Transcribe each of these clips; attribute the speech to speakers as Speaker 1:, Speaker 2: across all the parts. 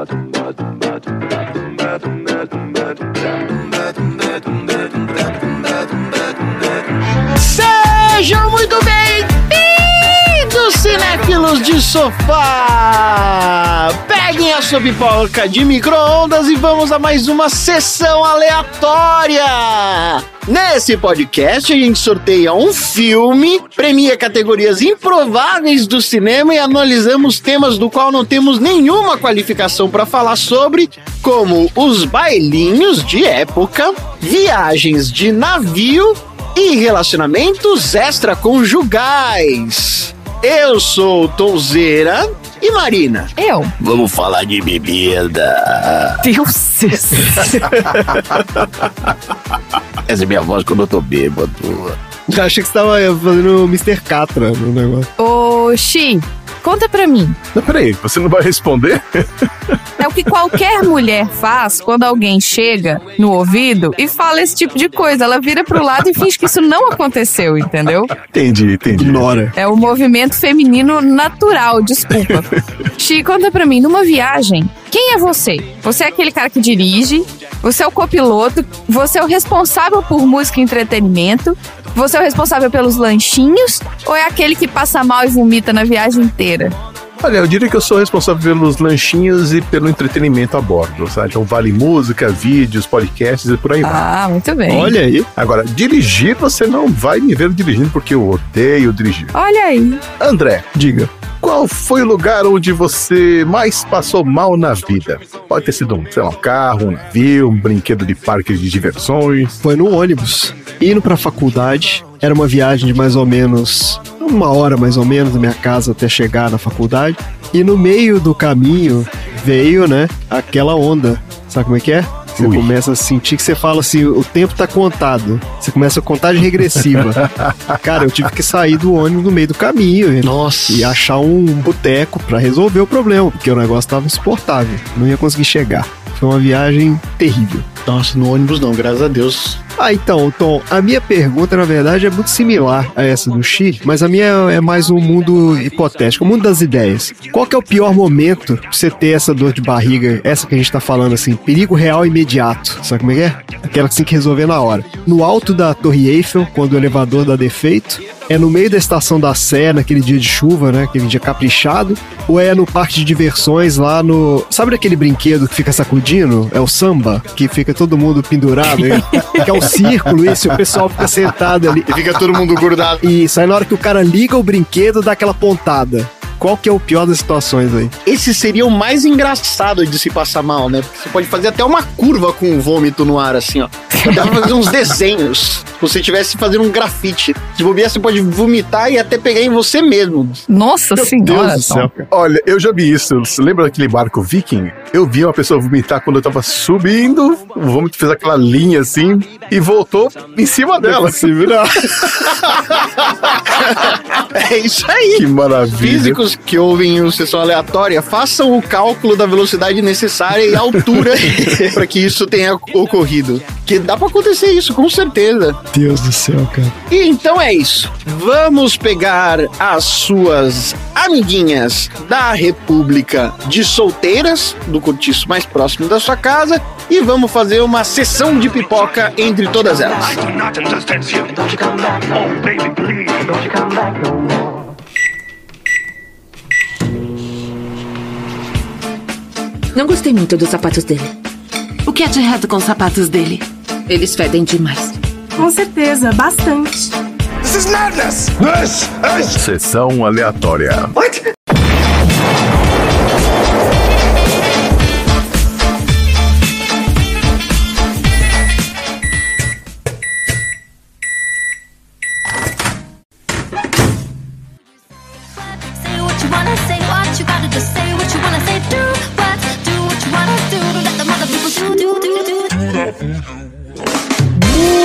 Speaker 1: ba dum ba de sofá! Peguem a sua pipoca de micro-ondas e vamos a mais uma sessão aleatória! Nesse podcast, a gente sorteia um filme, premia categorias improváveis do cinema e analisamos temas do qual não temos nenhuma qualificação para falar sobre, como os bailinhos de época, viagens de navio e relacionamentos extraconjugais. Eu sou Tonzeira e Marina.
Speaker 2: Eu.
Speaker 1: Vamos falar de bebida.
Speaker 2: Deus.
Speaker 1: Essa é minha voz quando eu tô bêbado.
Speaker 3: Eu achei que você tava fazendo Mr. Catra no negócio.
Speaker 2: Ô, Xi, conta pra mim.
Speaker 4: Não, peraí, você não vai responder?
Speaker 2: É o que qualquer mulher faz quando alguém chega no ouvido e fala esse tipo de coisa. Ela vira pro lado e finge que isso não aconteceu, entendeu?
Speaker 4: Entendi, entendi.
Speaker 3: Ignora.
Speaker 2: É o movimento feminino natural, desculpa. Xi, conta pra mim, numa viagem, quem é você? Você é aquele cara que dirige, você é o copiloto, você é o responsável por música e entretenimento, você é o responsável pelos lanchinhos ou é aquele que passa mal e vomita na viagem inteira?
Speaker 4: Olha, eu diria que eu sou responsável pelos lanchinhos e pelo entretenimento a bordo, sabe? Então vale música, vídeos, podcasts e por aí vai.
Speaker 2: Ah, muito bem.
Speaker 3: Olha aí.
Speaker 4: Agora, dirigir você não vai me ver dirigindo porque eu odeio dirigir.
Speaker 2: Olha aí.
Speaker 4: André,
Speaker 3: Diga.
Speaker 4: qual foi o lugar onde você mais passou mal na vida? Pode ter sido um, sei lá, um carro, um navio, um brinquedo de parque de diversões.
Speaker 3: Foi no ônibus. Indo pra faculdade. Era uma viagem de mais ou menos uma hora mais ou menos da minha casa até chegar na faculdade. E no meio do caminho veio, né, aquela onda. Sabe como é que é? Você
Speaker 4: Ui.
Speaker 3: começa a sentir que você fala assim, o tempo tá contado. Você começa a contagem regressiva. Cara, eu tive que sair do ônibus no meio do caminho. e-
Speaker 1: Nossa.
Speaker 3: E achar um boteco pra resolver o problema, porque o negócio tava insuportável. Não ia conseguir chegar. Foi uma viagem terrível.
Speaker 1: Nossa, no ônibus não, graças a Deus.
Speaker 3: Ah, então, Tom, a minha pergunta, na verdade, é muito similar a essa do Xi, mas a minha é mais um mundo hipotético, o mundo das ideias. Qual que é o pior momento pra você ter essa dor de barriga, essa que a gente tá falando, assim, perigo real imediato, sabe como é que é? Aquela que você tem que resolver na hora. No alto da Torre Eiffel, quando o elevador dá defeito, é no meio da estação da Sé, naquele dia de chuva, né, aquele dia caprichado, ou é no parque de diversões lá no... Sabe aquele brinquedo que fica sacudindo? É o samba, que fica todo mundo pendurado, que é um círculo isso, e o pessoal fica sentado ali.
Speaker 1: E fica todo mundo grudado.
Speaker 3: Isso, aí na hora que o cara liga o brinquedo, dá aquela pontada. Qual que é o pior das situações aí?
Speaker 1: Esse seria o mais engraçado de se passar mal, né? Porque você pode fazer até uma curva com o vômito no ar, assim, ó. Dá pra fazer uns desenhos. Se você estivesse fazendo um grafite. Se bobear, você pode vomitar e até pegar em você mesmo.
Speaker 2: Nossa senhora.
Speaker 3: Deus do céu.
Speaker 4: Olha, eu já vi isso. Você lembra daquele barco viking? Eu vi uma pessoa vomitar quando eu tava subindo, o vômito fez aquela linha assim e voltou em cima dela.
Speaker 3: Se virar.
Speaker 1: É isso aí.
Speaker 4: Que maravilha.
Speaker 1: Físicos que ouvem o sessão aleatória, façam o cálculo da velocidade necessária e altura para que isso tenha ocorrido. Que dá para acontecer isso, com certeza.
Speaker 3: Deus do céu, cara.
Speaker 1: E então é isso. Vamos pegar as suas amiguinhas da República de Solteiras, do cortiço mais próximo da sua casa, e vamos fazer uma sessão de pipoca entre todas elas.
Speaker 5: Do oh.
Speaker 6: Não gostei muito dos sapatos dele.
Speaker 7: O que é de errado com os sapatos dele?
Speaker 6: Eles fedem demais.
Speaker 8: Com certeza, bastante.
Speaker 5: This is madness. This is
Speaker 4: Sessão aleatória.
Speaker 9: Say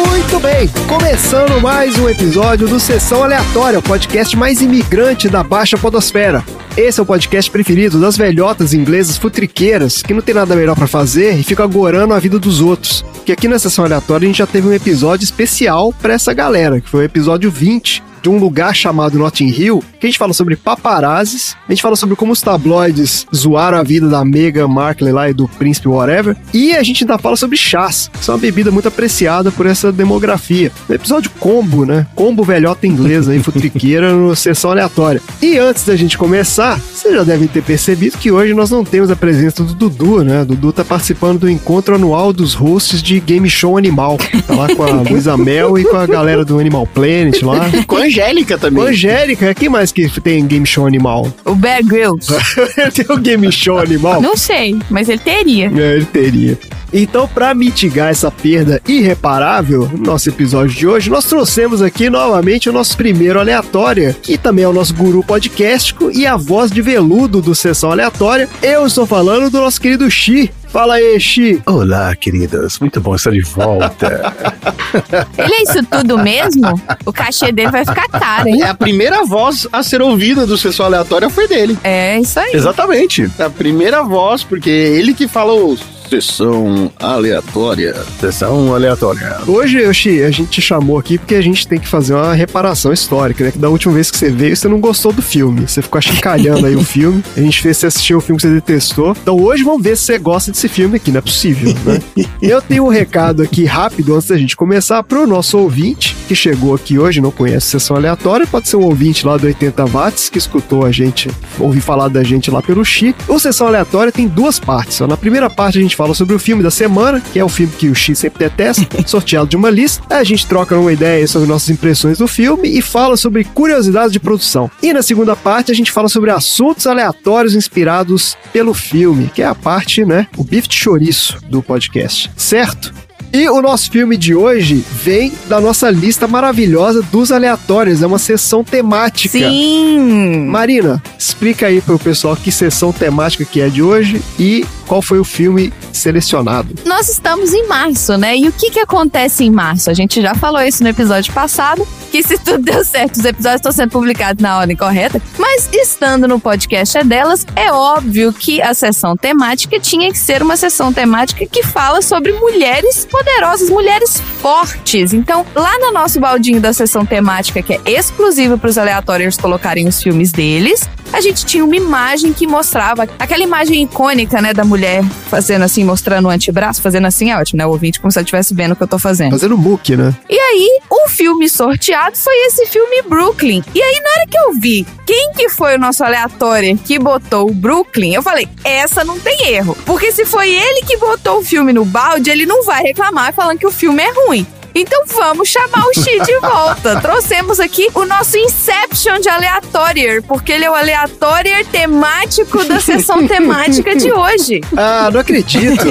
Speaker 3: Muito bem, começando mais um episódio do Sessão Aleatória, o podcast mais imigrante da Baixa Podosfera. Esse é o podcast preferido das velhotas inglesas futriqueiras que não tem nada melhor pra fazer e ficam agorando a vida dos outros. Que aqui na Sessão Aleatória a gente já teve um episódio especial pra essa galera, que foi o episódio 20, de um lugar chamado Notting Hill, que a gente fala sobre paparazzis, a gente fala sobre como os tabloides zoaram a vida da Meghan Markle lá e do príncipe whatever, e a gente ainda fala sobre chás, que são uma bebida muito apreciada por essa demografia. No episódio combo, né? Combo velhota inglesa aí, futriqueira, no sessão aleatória. E antes da gente começar, vocês já devem ter percebido que hoje nós não temos a presença do Dudu, né? O Dudu tá participando do encontro anual dos hosts de Game Show Animal. Tá lá com a Luísa Mel e com a galera do Animal Planet lá.
Speaker 1: Com a Angélica também.
Speaker 3: Com a Angélica, quem mais que tem Game Show Animal?
Speaker 2: O Bear Grylls.
Speaker 3: tem o Game Show Animal?
Speaker 2: Não sei, mas ele teria.
Speaker 3: É, ele teria. Então, para mitigar essa perda irreparável, no nosso episódio de hoje, nós trouxemos aqui novamente o nosso primeiro aleatória, que também é o nosso guru podcastico e a voz de veludo do Sessão Aleatória. Eu estou falando do nosso querido Xi. Fala aí, Xi.
Speaker 4: Olá, queridas. Muito bom estar de volta.
Speaker 2: Ele é isso tudo mesmo? O cachê dele vai ficar caro, hein?
Speaker 1: É a primeira voz a ser ouvida do Sessão Aleatória foi dele.
Speaker 2: É isso aí.
Speaker 4: Exatamente.
Speaker 1: A primeira voz, porque é ele que falou Sessão Aleatória.
Speaker 4: Sessão aleatória.
Speaker 3: Hoje, Xi, a gente te chamou aqui porque a gente tem que fazer uma reparação histórica, né? Que da última vez que você veio, você não gostou do filme. Você ficou achincalhando aí o filme. A gente fez você assistir o filme que você detestou. Então hoje vamos ver se você gosta desse filme aqui, não é possível, né? Eu tenho um recado aqui rápido antes da gente começar pro nosso ouvinte que chegou aqui hoje, não conhece Sessão Aleatória, pode ser um ouvinte lá do 80 Watts que escutou a gente, ouviu falar da gente lá pelo Xi. O Sessão Aleatória tem duas partes. ó. Na primeira parte a gente fala sobre o filme da semana, que é o filme que o Xi sempre detesta, sorteado de uma lista. A gente troca uma ideia sobre nossas impressões do filme e fala sobre curiosidades de produção. E na segunda parte a gente fala sobre assuntos aleatórios inspirados pelo filme, que é a parte, né, o bife de chouriço do podcast, certo? E o nosso filme de hoje vem da nossa lista maravilhosa dos aleatórios, é uma sessão temática.
Speaker 2: Sim!
Speaker 3: Marina, explica aí pro pessoal que sessão temática que é de hoje e qual foi o filme selecionado.
Speaker 2: Nós estamos em março, né? E o que que acontece em março? A gente já falou isso no episódio passado, que se tudo deu certo, os episódios estão sendo publicados na ordem correta, mas estando no podcast é delas, é óbvio que a sessão temática tinha que ser uma sessão temática que fala sobre mulheres poderosas, mulheres fortes. Então, lá no nosso baldinho da sessão temática, que é exclusiva para os aleatórios colocarem os filmes deles, a gente tinha uma imagem que mostrava aquela imagem icônica, né, da mulher fazendo assim, mostrando o antebraço, fazendo assim, é ótimo, né? O ouvinte como se ela estivesse vendo o que eu tô fazendo.
Speaker 3: Fazendo muque, né?
Speaker 2: E aí, o filme sorteado foi esse filme Brooklyn. E aí, na hora que eu vi quem que foi o nosso aleatório que botou o Brooklyn, eu falei, essa não tem erro. Porque se foi ele que botou o filme no balde, ele não vai reclamar falando que o filme é ruim. Então vamos chamar o Xi de volta. Trouxemos aqui o nosso Inception de aleatório, porque ele é o aleatório temático da sessão temática de hoje.
Speaker 3: Ah, não acredito.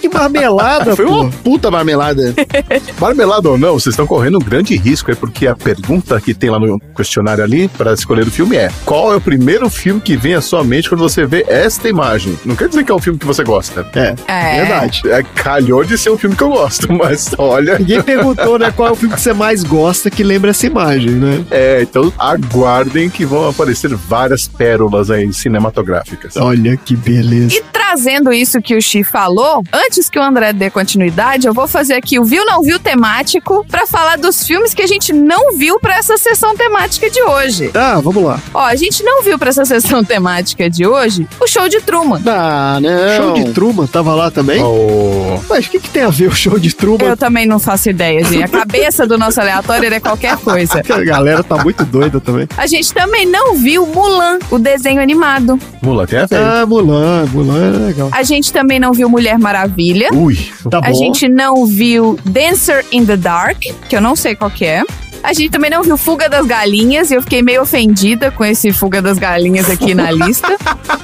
Speaker 3: que marmelada,
Speaker 1: Foi
Speaker 3: pô.
Speaker 1: uma puta marmelada.
Speaker 4: Marmelada ou não, vocês estão correndo um grande risco aí, porque a pergunta que tem lá no questionário ali para escolher o filme é: qual é o primeiro filme que vem à sua mente quando você vê esta imagem? Não quer dizer que é um filme que você gosta.
Speaker 3: É,
Speaker 2: É.
Speaker 3: verdade.
Speaker 4: É, calhou de ser um filme que eu gosto, mas olha.
Speaker 3: Ninguém perguntou, né, qual é o filme que você mais gosta que lembra essa imagem, né?
Speaker 4: É, então aguardem que vão aparecer várias pérolas aí cinematográficas.
Speaker 3: Olha que beleza.
Speaker 2: E trazendo isso que o Xi falou, antes que o André dê continuidade, eu vou fazer aqui o viu não viu temático pra falar dos filmes que a gente não viu pra essa sessão temática de hoje.
Speaker 3: Ah, vamos lá.
Speaker 2: Ó, a gente não viu pra essa sessão temática de hoje o show de Truman.
Speaker 1: Ah, não.
Speaker 3: Show de Truman tava lá também?
Speaker 4: Oh,
Speaker 3: Mas o que, que tem a ver o show de Truman?
Speaker 2: Eu também não faço ideia, gente. A cabeça do nosso aleatório é qualquer coisa.
Speaker 3: A galera tá muito doida também.
Speaker 2: A gente também não viu Mulan, o desenho animado.
Speaker 4: Mula, tem a ver.
Speaker 3: Ah, Mulan, Mulan é legal.
Speaker 2: A gente também não viu Mulher Maravilha.
Speaker 4: Ui,
Speaker 3: Tá
Speaker 2: A
Speaker 3: bom.
Speaker 2: gente não viu Dancer in the Dark, que eu não sei qual que é. A gente também não viu Fuga das Galinhas e eu fiquei meio ofendida com esse Fuga das Galinhas aqui na lista.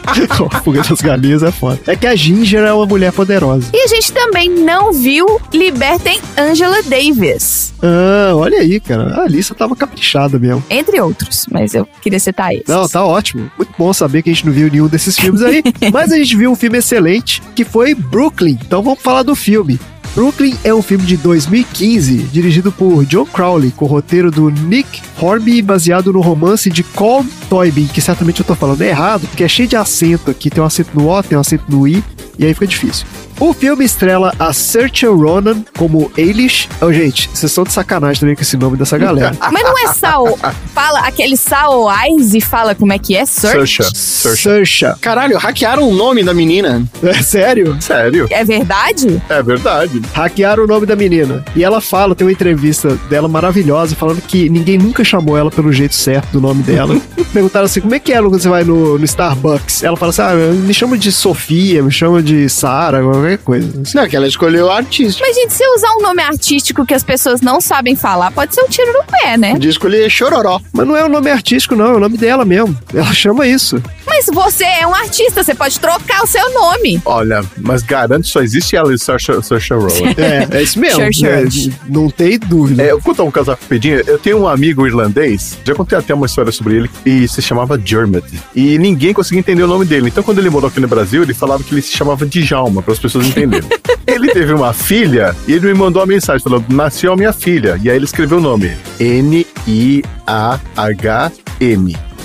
Speaker 3: Fuga das galinhas é foda. É que a Ginger é uma mulher poderosa.
Speaker 2: E a gente também não viu Libertem Angela Davis,
Speaker 3: Ah, olha aí, cara. A lista tava caprichada mesmo.
Speaker 2: entre outros, mas eu queria citar esses.
Speaker 3: Não, tá ótimo. Muito bom saber que a gente não viu nenhum desses filmes aí. Mas a gente viu um filme excelente, que foi Brooklyn. Então vamos falar do filme. Brooklyn é um filme de 2015, dirigido por John Crowley, com o roteiro do Nick Hornby, baseado no romance de Colm Toybin, que certamente eu tô falando errado, porque é cheio de acento aqui. Tem um acento no O, tem um acento no I. E aí fica difícil. O filme estrela a Saoirse Ronan como Eilish. Oh, gente, vocês estão de sacanagem também com esse nome dessa galera.
Speaker 2: Mas não é Sao. Fala aquele Sao Eyes e fala como é que é?
Speaker 4: Saoirse. Saoirse.
Speaker 1: Caralho, hackearam o nome da menina.
Speaker 3: É sério?
Speaker 4: Sério?
Speaker 2: É verdade?
Speaker 4: É verdade.
Speaker 3: Hackearam o nome da menina. E ela fala, tem uma entrevista dela maravilhosa, falando que ninguém nunca chamou ela pelo jeito certo do nome dela. Perguntaram assim, como é que é quando você vai no, no Starbucks? Ela fala assim, ah, me chama de Sofia, me chama de Sara, qualquer coisa.
Speaker 1: Não, que ela escolheu o artista.
Speaker 2: Mas, gente, se usar um nome artístico que as pessoas não sabem falar, pode ser um tiro no pé, né?
Speaker 1: Podia escolher Chororó.
Speaker 3: Mas não é o nome artístico, não, é o nome dela mesmo. Ela chama isso.
Speaker 2: Mas você é um artista, você pode trocar o seu nome.
Speaker 4: Olha, mas garanto só existe ela e Saoirse Saoirse Ronan.
Speaker 3: É, é isso mesmo.
Speaker 2: Sure, sure.
Speaker 3: É, não tem dúvida.
Speaker 4: É, eu contar um caso rapidinho. Eu tenho um amigo irlandês, já contei até uma história sobre ele, e se chamava Dermot. E ninguém conseguia entender o nome dele. Então, quando ele morou aqui no Brasil, ele falava que ele se chamava Djalma, para as pessoas entenderem. ele teve uma filha e ele me mandou uma mensagem falando: nasceu a minha filha. E aí ele escreveu o nome: N-I-A-H-M.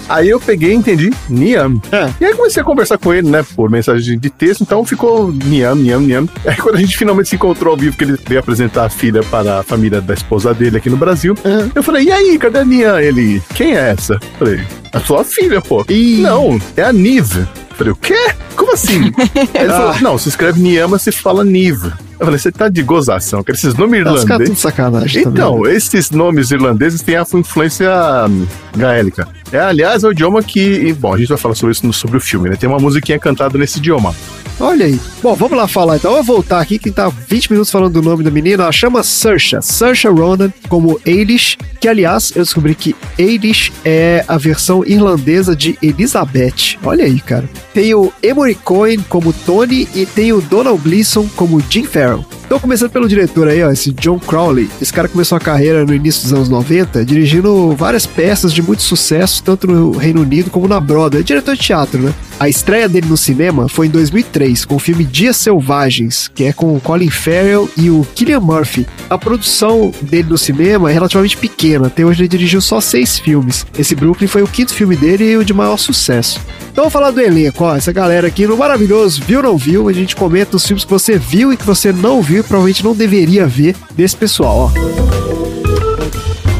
Speaker 4: Aí eu peguei e entendi Niam.
Speaker 3: É.
Speaker 4: E aí comecei a conversar com ele, né, por mensagem de texto, então ficou Niam, Niam, Niam. Aí quando a gente finalmente se encontrou ao vivo, que ele veio apresentar a filha para a família da esposa dele aqui no Brasil, eu falei, e aí, cadê a Niam? Ele, quem é essa? Eu falei, a sua filha, pô.
Speaker 3: Ih.
Speaker 4: Não, é a Nive. Eu falei, o quê? Como assim? Aí ele falou, não, se escreve Niam, mas se fala Nive. Eu falei, você tá de gozação, que esses nomes
Speaker 3: Os caras tudo
Speaker 4: irlandeses...
Speaker 3: sacanagem
Speaker 4: Então,
Speaker 3: também. né?
Speaker 4: esses nomes irlandeses têm a influência hum, gaélica. É, aliás, é o idioma que. e, Bom, a gente vai falar sobre isso no- sobre o filme, né? Tem uma musiquinha cantada nesse idioma.
Speaker 3: Olha aí. Bom, vamos lá falar então. Eu vou voltar aqui, que tá 20 minutos falando do nome da menina. Ela chama Saoirse. Saoirse Ronan como Eilish, que aliás, eu descobri que Eilish é a versão irlandesa de Elizabeth. Olha aí, cara. Tem o Emory Cohen como Tony e tem o Donald Gleason como Jim Farrell. Então, começando pelo diretor aí, ó, esse John Crowley. Esse cara começou a carreira no início dos anos 90, dirigindo várias peças de muito sucesso, tanto no Reino Unido como na Broadway. É diretor de teatro, né? A estreia dele no cinema foi em 2003, com o filme Dias Selvagens, que é com o Colin Farrell e o Killian Murphy. A produção dele no cinema é relativamente pequena, até hoje ele dirigiu só seis filmes. Esse Brooklyn foi o quinto filme dele e o de maior sucesso. Então vamos falar do elenco, ó, essa galera aqui no maravilhoso Viu Não Viu, a gente comenta os filmes que você viu e que você não viu provavelmente não deveria ver desse pessoal, ó.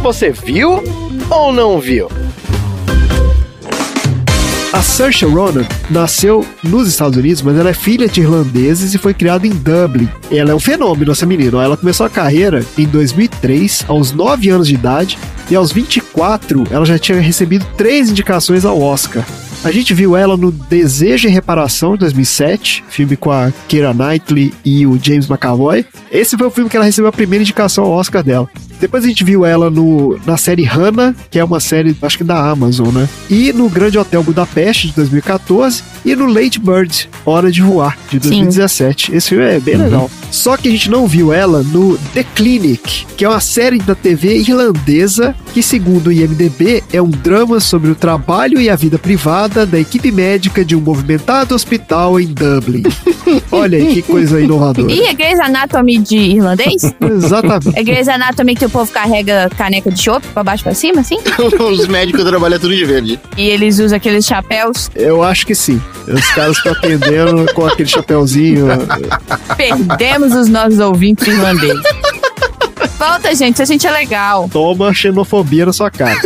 Speaker 1: Você viu ou não viu?
Speaker 3: A Saoirse Ronan nasceu nos Estados Unidos, mas ela é filha de irlandeses e foi criada em Dublin. Ela é um fenômeno, essa menina. Ela começou a carreira em 2003, aos 9 anos de idade, e aos 24 ela já tinha recebido três indicações ao Oscar. A gente viu ela no Desejo e Reparação de 2007, filme com a Keira Knightley e o James McAvoy. Esse foi o filme que ela recebeu a primeira indicação ao Oscar dela. Depois a gente viu ela no, na série Hannah, que é uma série, acho que da Amazon, né? E no Grande Hotel Budapeste, de 2014. E no Late Bird, Hora de Voar, de 2017. Esse filme é bem legal. Só que a gente não viu ela no The Clinic, que é uma série da TV irlandesa que, segundo o IMDB, é um drama sobre o trabalho e a vida privada da equipe médica de um movimentado hospital em Dublin. Olha aí que coisa inovadora.
Speaker 2: E é Grey's Anatomy de irlandês?
Speaker 3: Exatamente.
Speaker 2: É Grey's Anatomy que o povo carrega caneca de chopp pra baixo pra cima, assim?
Speaker 1: Os médicos trabalham tudo de verde.
Speaker 2: E eles usam aqueles chapéus.
Speaker 3: Eu acho que sim. Os caras estão atendendo com aquele chapeuzinho.
Speaker 2: Perdemos os nossos ouvintes irlandeses. Volta, gente, a gente é legal.
Speaker 3: Toma xenofobia na sua cara.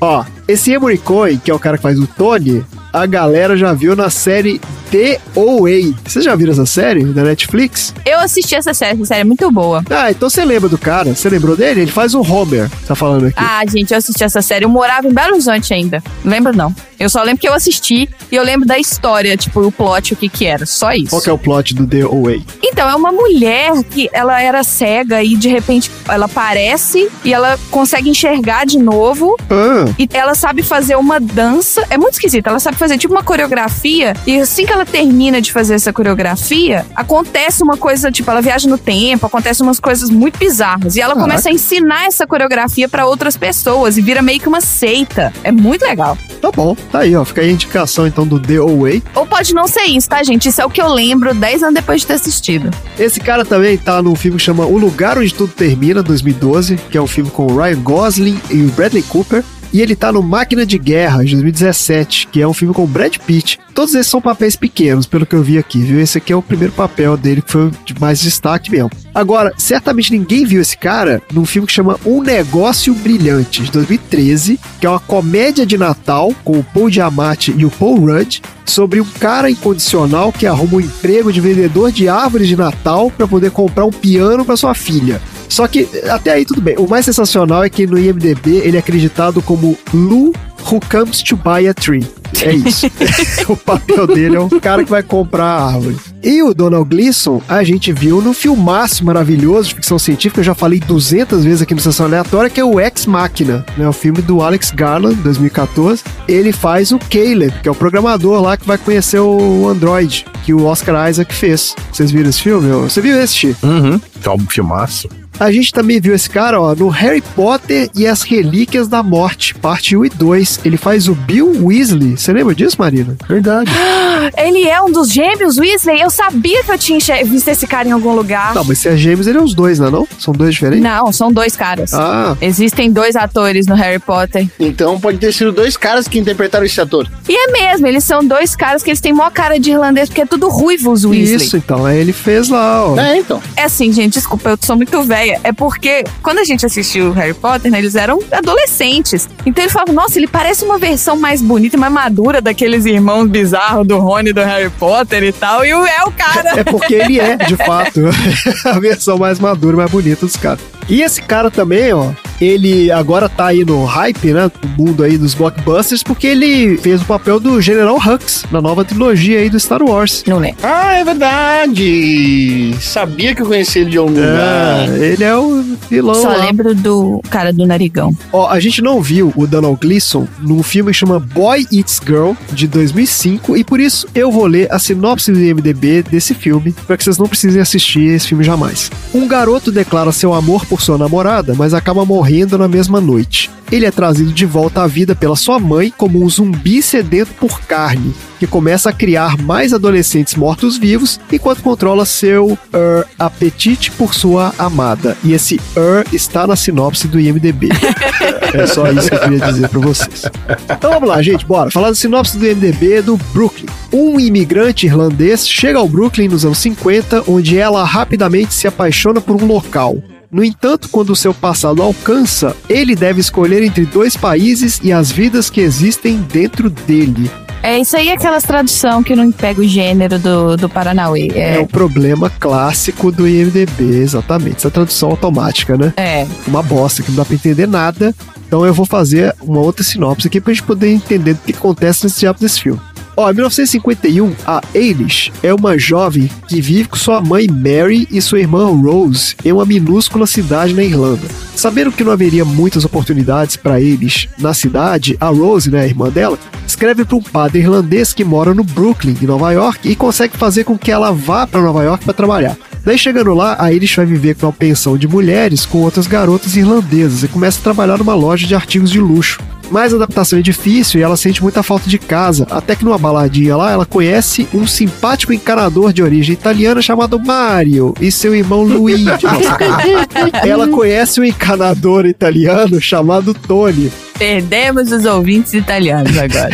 Speaker 3: Ó, esse Emory Cohen, que é o cara que faz o Tony, a galera já viu na série The OA. Vocês já viram essa série da Netflix?
Speaker 2: Eu assisti essa série, essa série é muito boa.
Speaker 3: Ah, então você lembra do cara? Você lembrou dele? Ele faz o Homer, tá falando aqui.
Speaker 2: Ah, gente, eu assisti essa série. Eu morava em Belo Horizonte ainda. Não lembro, não. Eu só lembro que eu assisti e eu lembro da história, tipo, o plot, o que que era. Só isso.
Speaker 3: Qual que é o plot do The OA?
Speaker 2: Então, é uma mulher que ela era cega e de repente ela aparece e ela consegue enxergar de novo.
Speaker 3: Ah,
Speaker 2: E ela sabe fazer uma dança. É muito esquisito. Ela sabe fazer tipo uma coreografia. E assim que ela termina de fazer essa coreografia, acontece uma coisa, tipo, ela viaja no tempo, acontece umas coisas muito bizarras. E ela
Speaker 3: Caraca.
Speaker 2: começa a ensinar essa coreografia pra outras pessoas e vira meio que uma seita. É muito legal.
Speaker 3: tá bom. Tá aí, ó. Fica aí a indicação então do The OA.
Speaker 2: Ou pode não ser isso, tá, gente? Isso é o que eu lembro 10 anos depois de ter assistido.
Speaker 3: Esse cara também tá num filme que chama O Lugar Onde Tudo Termina, 2012, que é um filme com o Ryan Gosling e o Bradley Cooper. E ele tá no Máquina de Guerra, de 2017, que é um filme com Brad Pitt. Todos esses são papéis pequenos, pelo que eu vi aqui, viu? Esse aqui é o primeiro papel dele, que foi de mais destaque mesmo. Agora, certamente ninguém viu esse cara num filme que chama Um Negócio Brilhante, de 2013, que é uma comédia de Natal com o Paul Giamatti e o Paul Rudd, sobre um cara incondicional que arruma um emprego de vendedor de árvores de Natal para poder comprar um piano para sua filha. Só que até aí tudo bem. O mais sensacional é que no IMDb ele é acreditado como Lou Who Comes to Buy a Tree. É isso. o papel dele é um cara que vai comprar a árvore. E o Donald Gleason, a gente viu no filmaço maravilhoso de ficção científica, eu já falei 200 vezes aqui no Sessão Aleatória, que é o Ex Machina, né? O filme do Alex Garland, 2014. Ele faz o Caleb, que é o programador lá que vai conhecer o Android, que o Oscar Isaac fez. Vocês viram esse filme? Você viu esse?
Speaker 4: Uhum. Que é um filmaço.
Speaker 3: A gente também viu esse cara, ó, no Harry Potter e as Relíquias da Morte, parte 1 e 2. Ele faz o Bill Weasley. Você lembra disso, Marina?
Speaker 4: Verdade.
Speaker 2: Ele é um dos gêmeos Weasley. Eu sabia que eu tinha visto esse cara em algum lugar.
Speaker 3: Não, mas se é gêmeos, ele é os dois, não é não? São dois diferentes?
Speaker 2: Não, são dois caras.
Speaker 3: Ah,
Speaker 2: Existem dois atores no Harry Potter.
Speaker 1: Então pode ter sido dois caras que interpretaram esse ator.
Speaker 2: E é mesmo, eles são dois caras que eles têm maior cara de irlandês, porque é tudo ruivo os Weasley.
Speaker 3: isso, então. Aí ele fez lá, ó.
Speaker 1: É, então.
Speaker 2: É assim, gente, desculpa, eu sou muito velha. É porque quando a gente assistiu Harry Potter, né, eles eram adolescentes. Então ele falava, nossa, ele parece uma versão mais bonita mais madura daqueles irmãos bizarros do Rony do Harry Potter e tal. E o- é o cara.
Speaker 3: É porque ele é, de fato, a versão mais madura e mais bonita dos caras. E esse cara também, ó, ele agora tá aí no hype, né? No mundo aí dos blockbusters, porque ele fez o papel do General Hux na nova trilogia aí do Star Wars.
Speaker 2: Não lembro.
Speaker 1: Ah, é verdade. Sabia que eu conhecia ele de algum lugar.
Speaker 3: É, ele é o vilão
Speaker 2: Só
Speaker 3: lá.
Speaker 2: lembro do cara do narigão.
Speaker 3: Ó, a gente não viu o Donald Gleason num filme que chama Boy Eats Girl, de 2005, e por isso eu vou ler a sinopse do IMDB desse filme, para que vocês não precisem assistir esse filme jamais. Um garoto declara seu amor por sua namorada, mas acaba morrendo na mesma noite. Ele é trazido de volta à vida pela sua mãe como um zumbi sedento por carne, que começa a criar mais adolescentes mortos-vivos enquanto controla seu er, apetite por sua amada. E esse er está na sinopse do IMDB. É só isso que eu queria dizer pra vocês. Então vamos lá, gente, bora. Falar da sinopse do IMDB do Brooklyn. Um imigrante irlandês chega ao Brooklyn nos anos 50, onde ela rapidamente se apaixona por um local. No entanto, quando o seu passado alcança, ele deve escolher entre dois países e as vidas que existem dentro dele.
Speaker 2: É isso aí, aquelas tradução que não pega o gênero do, do Paranauê.
Speaker 3: É,
Speaker 2: É,
Speaker 3: o problema clássico do IMDB, exatamente. Essa tradução automática, né?
Speaker 2: é.
Speaker 3: Uma bosta, que não dá pra entender nada. Então eu vou fazer uma outra sinopse aqui pra gente poder entender o que acontece nesse diabo desse filme. Ó, em 1951, a Eilish é uma jovem que vive com sua mãe Mary e sua irmã Rose em uma minúscula cidade na Irlanda. Sabendo que não haveria muitas oportunidades para Eilish na cidade, a Rose, né, a irmã dela, escreve para um padre irlandês que mora no Brooklyn, em Nova York, e consegue fazer com que ela vá para Nova York para trabalhar. Daí chegando lá, a Irish vai viver com uma pensão de mulheres com outras garotas irlandesas e começa a trabalhar numa loja de artigos de luxo. Mas a adaptação é difícil e ela sente muita falta de casa, até que numa baladinha lá ela conhece um simpático encanador de origem italiana chamado Mario e seu irmão Luigi. Ela conhece um encanador italiano chamado Tony.
Speaker 2: Perdemos os ouvintes italianos agora.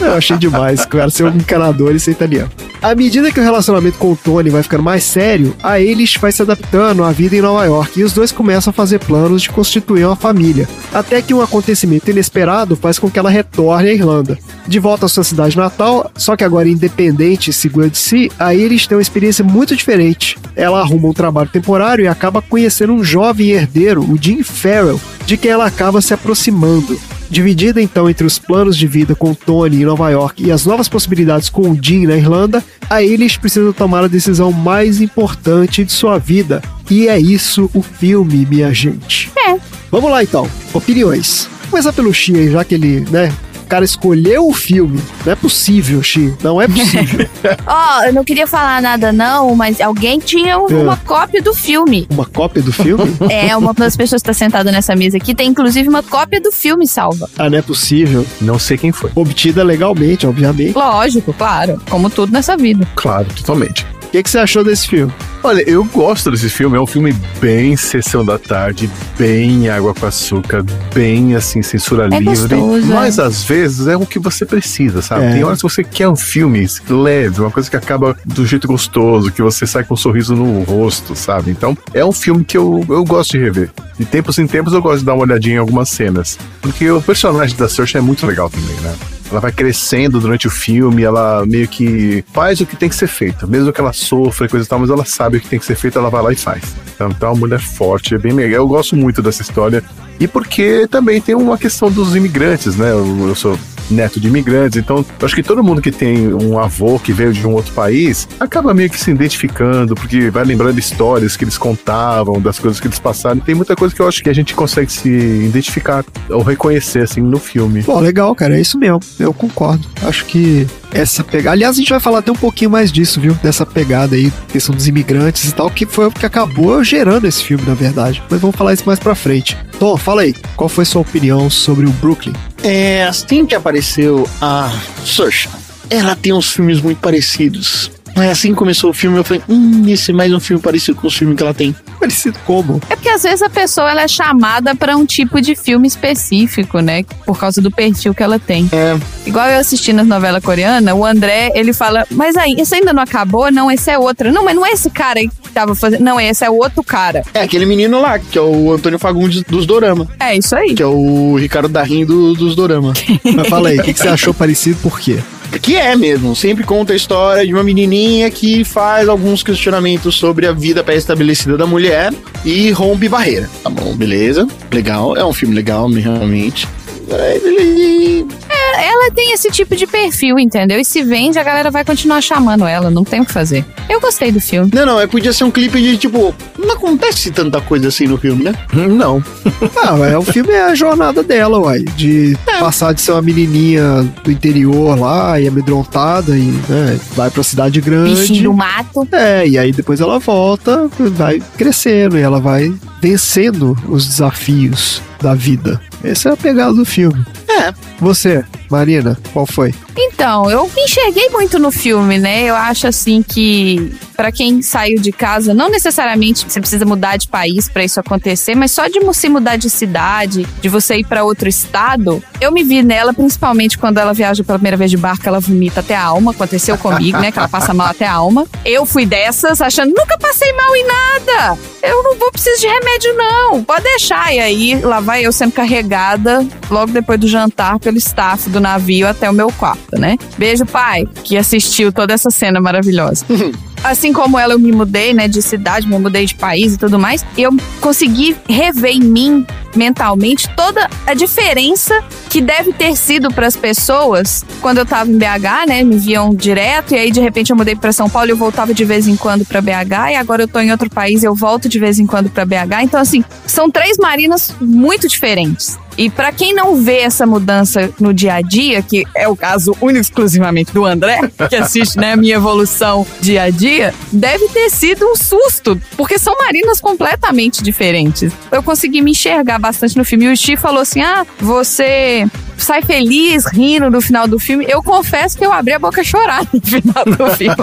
Speaker 3: Eu achei demais, cara ser um encanador e ser italiano. À medida que o relacionamento com o Tony vai ficando mais sério, a Eilish vai se adaptando à vida em Nova York e os dois começam a fazer planos de constituir uma família. Até que um acontecimento inesperado faz com que ela retorne à Irlanda. De volta à sua cidade natal, só que agora independente e segura de si, a Eilish tem uma experiência muito diferente. Ela arruma um trabalho temporário e acaba conhecendo um jovem herdeiro, o Jim Farrell, de quem ela acaba se aproximando. Dividida então entre os planos de vida com Tony em Nova York e as novas possibilidades com o Jim na Irlanda, a Eilish precisa tomar a decisão mais importante de sua vida. E é isso o filme, minha gente.
Speaker 2: É.
Speaker 3: Vamos lá então, opiniões. Começar pelo Xi aí, já que ele, né, o cara escolheu o filme. Não é possível, Xi. Não é possível.
Speaker 2: Ó, eu não queria falar nada não, mas alguém tinha um-
Speaker 3: É.
Speaker 2: uma cópia do filme.
Speaker 3: Uma cópia do filme?
Speaker 2: É, uma das pessoas que está sentada nessa mesa aqui tem inclusive uma cópia do filme salva.
Speaker 3: Ah, não é possível.
Speaker 4: Não sei quem foi.
Speaker 3: Obtida legalmente, obviamente.
Speaker 2: Lógico, claro, como tudo nessa vida.
Speaker 4: Claro, totalmente.
Speaker 3: O que, que você achou desse filme?
Speaker 4: Olha, eu gosto desse filme. É um filme bem sessão da tarde, bem água com açúcar, bem assim, censura
Speaker 2: É
Speaker 4: livre.
Speaker 2: gostoso,
Speaker 4: mas
Speaker 2: é.
Speaker 4: às vezes é o que você precisa, sabe?
Speaker 3: É.
Speaker 4: Tem horas que você quer um filme leve, uma coisa que acaba do jeito gostoso, que você sai com um sorriso no rosto, sabe? Então, é um filme que eu, eu gosto de rever. De tempos em tempos eu gosto de dar uma olhadinha em algumas cenas. Porque o personagem da Saoirse é muito legal também, né? Ela vai crescendo durante o filme, ela meio que faz o que tem que ser feito. Mesmo que ela sofra e coisa e tal, mas ela sabe o que tem que ser feito, ela vai lá e faz. Então, então é uma mulher forte, é bem legal. Eu gosto muito dessa história. E porque também tem uma questão dos imigrantes, né? Eu, eu sou neto de imigrantes, então acho que todo mundo que tem um avô que veio de um outro país acaba meio que se identificando, porque vai lembrando histórias que eles contavam, das coisas que eles passaram. Tem muita coisa que eu acho que a gente consegue se identificar ou reconhecer, assim, no filme.
Speaker 3: Pô, legal, cara, é isso mesmo. Eu concordo. Acho que essa pegada. Aliás, a gente vai falar até um pouquinho mais disso, viu? Dessa pegada aí, questão dos imigrantes e tal, que foi o que acabou gerando esse filme, na verdade. Mas vamos falar isso mais pra frente. Tom, fala aí, qual foi sua opinião sobre o Brooklyn?
Speaker 1: É, assim que apareceu a Saoirse, ela tem uns filmes muito parecidos. Mas assim que começou o filme, eu falei, hum, esse é mais um filme parecido com os filmes que ela tem.
Speaker 3: Parecido como?
Speaker 2: É porque às vezes a pessoa ela é chamada pra um tipo de filme específico, né? Por causa do perfil que ela tem.
Speaker 1: É.
Speaker 2: Igual eu assistindo as novelas coreanas, o André, ele fala, mas aí, isso ainda não acabou? Não, esse é outra. Não, mas não é esse cara aí que tava fazendo. Não, esse é outro cara.
Speaker 1: É aquele menino lá, que é o Antônio Fagundes dos Dorama.
Speaker 2: É isso aí.
Speaker 1: Que é o Ricardo Darim do, dos Dorama.
Speaker 3: Mas fala aí, o que, que você achou parecido por quê?
Speaker 1: Que é mesmo, sempre conta a história de uma menininha que faz alguns questionamentos sobre a vida pré-estabelecida da mulher e rompe barreira. Tá bom, beleza, legal, é um filme legal, realmente. Ele...
Speaker 2: Ela tem esse tipo de perfil, entendeu? E se vende, a galera vai continuar chamando ela, não tem o que fazer. Eu gostei do filme.
Speaker 1: Não, não, é, podia ser um clipe de tipo, não acontece tanta coisa assim no filme, né?
Speaker 4: Não.
Speaker 3: Ah, é, o filme é a jornada dela, uai. De passar de ser uma menininha do interior lá e amedrontada e né, vai pra cidade grande.
Speaker 2: Bichinho do mato.
Speaker 3: É, e aí depois ela volta, vai crescendo e ela vai vencendo os desafios da vida. Essa é a pegada do filme.
Speaker 1: É.
Speaker 3: Você, Marina, qual foi?
Speaker 2: Então, eu me enxerguei muito no filme, né? Eu acho assim que pra quem saiu de casa, não necessariamente você precisa mudar de país pra isso acontecer, mas só de se mudar de cidade, de você ir pra outro estado, eu me vi nela principalmente quando ela viaja pela primeira vez de barco, ela vomita até a alma, aconteceu comigo, né? Que ela passa mal até a alma. Eu fui dessas achando, nunca passei mal em nada. Eu não vou precisar de remédio não. Pode deixar e aí lá vai eu sendo carregada logo depois do jantar pelo staff do navio até o meu quarto, né? Beijo, pai, que assistiu toda essa cena maravilhosa. Assim como ela, eu me mudei, né, de cidade, me mudei de país e tudo mais. Eu consegui rever em mim, mentalmente, toda a diferença que deve ter sido para as pessoas quando eu tava em BH, né? Me viam direto e aí de repente eu mudei para São Paulo eu voltava de vez em quando para BH e agora eu tô em outro país e eu volto de vez em quando para BH. Então assim, são três marinas muito diferentes. E para quem não vê essa mudança no dia a dia, que é o caso único exclusivamente do André, que assiste né, a minha evolução dia a dia, deve ter sido um susto, porque são marinas completamente diferentes. Eu consegui me enxergar bastante no filme. E o Chi falou assim: ah, você sai feliz, rindo no final do filme. Eu confesso que eu abri a boca a chorar no final do filme.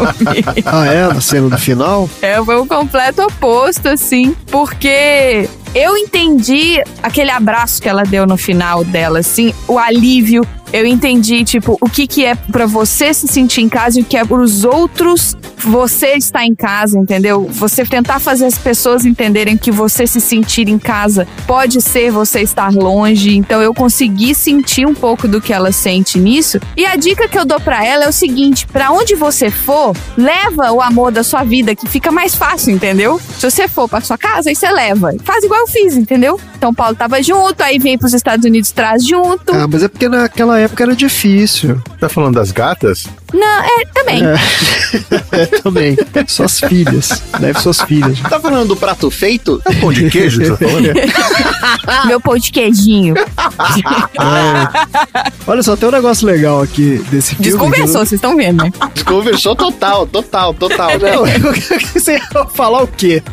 Speaker 3: Ah, é? Na cena do final?
Speaker 2: É, foi o completo oposto, assim, porque eu entendi aquele abraço que ela deu no final dela, assim, o alívio. Eu entendi, tipo, o que que é pra você se sentir em casa e o que é pros outros você estar em casa, entendeu? Você tentar fazer as pessoas entenderem que você se sentir em casa pode ser você estar longe. Então eu consegui sentir um pouco do que ela sente nisso. E a dica que eu dou pra ela é o seguinte: pra onde você for, leva o amor da sua vida, que fica mais fácil, entendeu? Se você for pra sua casa, aí você leva. Faz igual eu fiz, entendeu? Então Paulo tava junto, aí vem pros Estados Unidos traz junto.
Speaker 3: Ah, mas é porque naquela época era difícil.
Speaker 4: Tá falando das gatas?
Speaker 2: Não, é, também.
Speaker 3: É, também. Suas filhas. Leve suas filhas.
Speaker 1: Tá falando do prato feito?
Speaker 4: É pão de queijo você tá falando?
Speaker 2: Meu pão de queijinho.
Speaker 3: É. Olha só, tem um negócio legal aqui desse filme.
Speaker 2: Desconversou, vocês estão vendo, né?
Speaker 1: Conversou total, total, total.
Speaker 3: Não, eu- você ia falar o quê?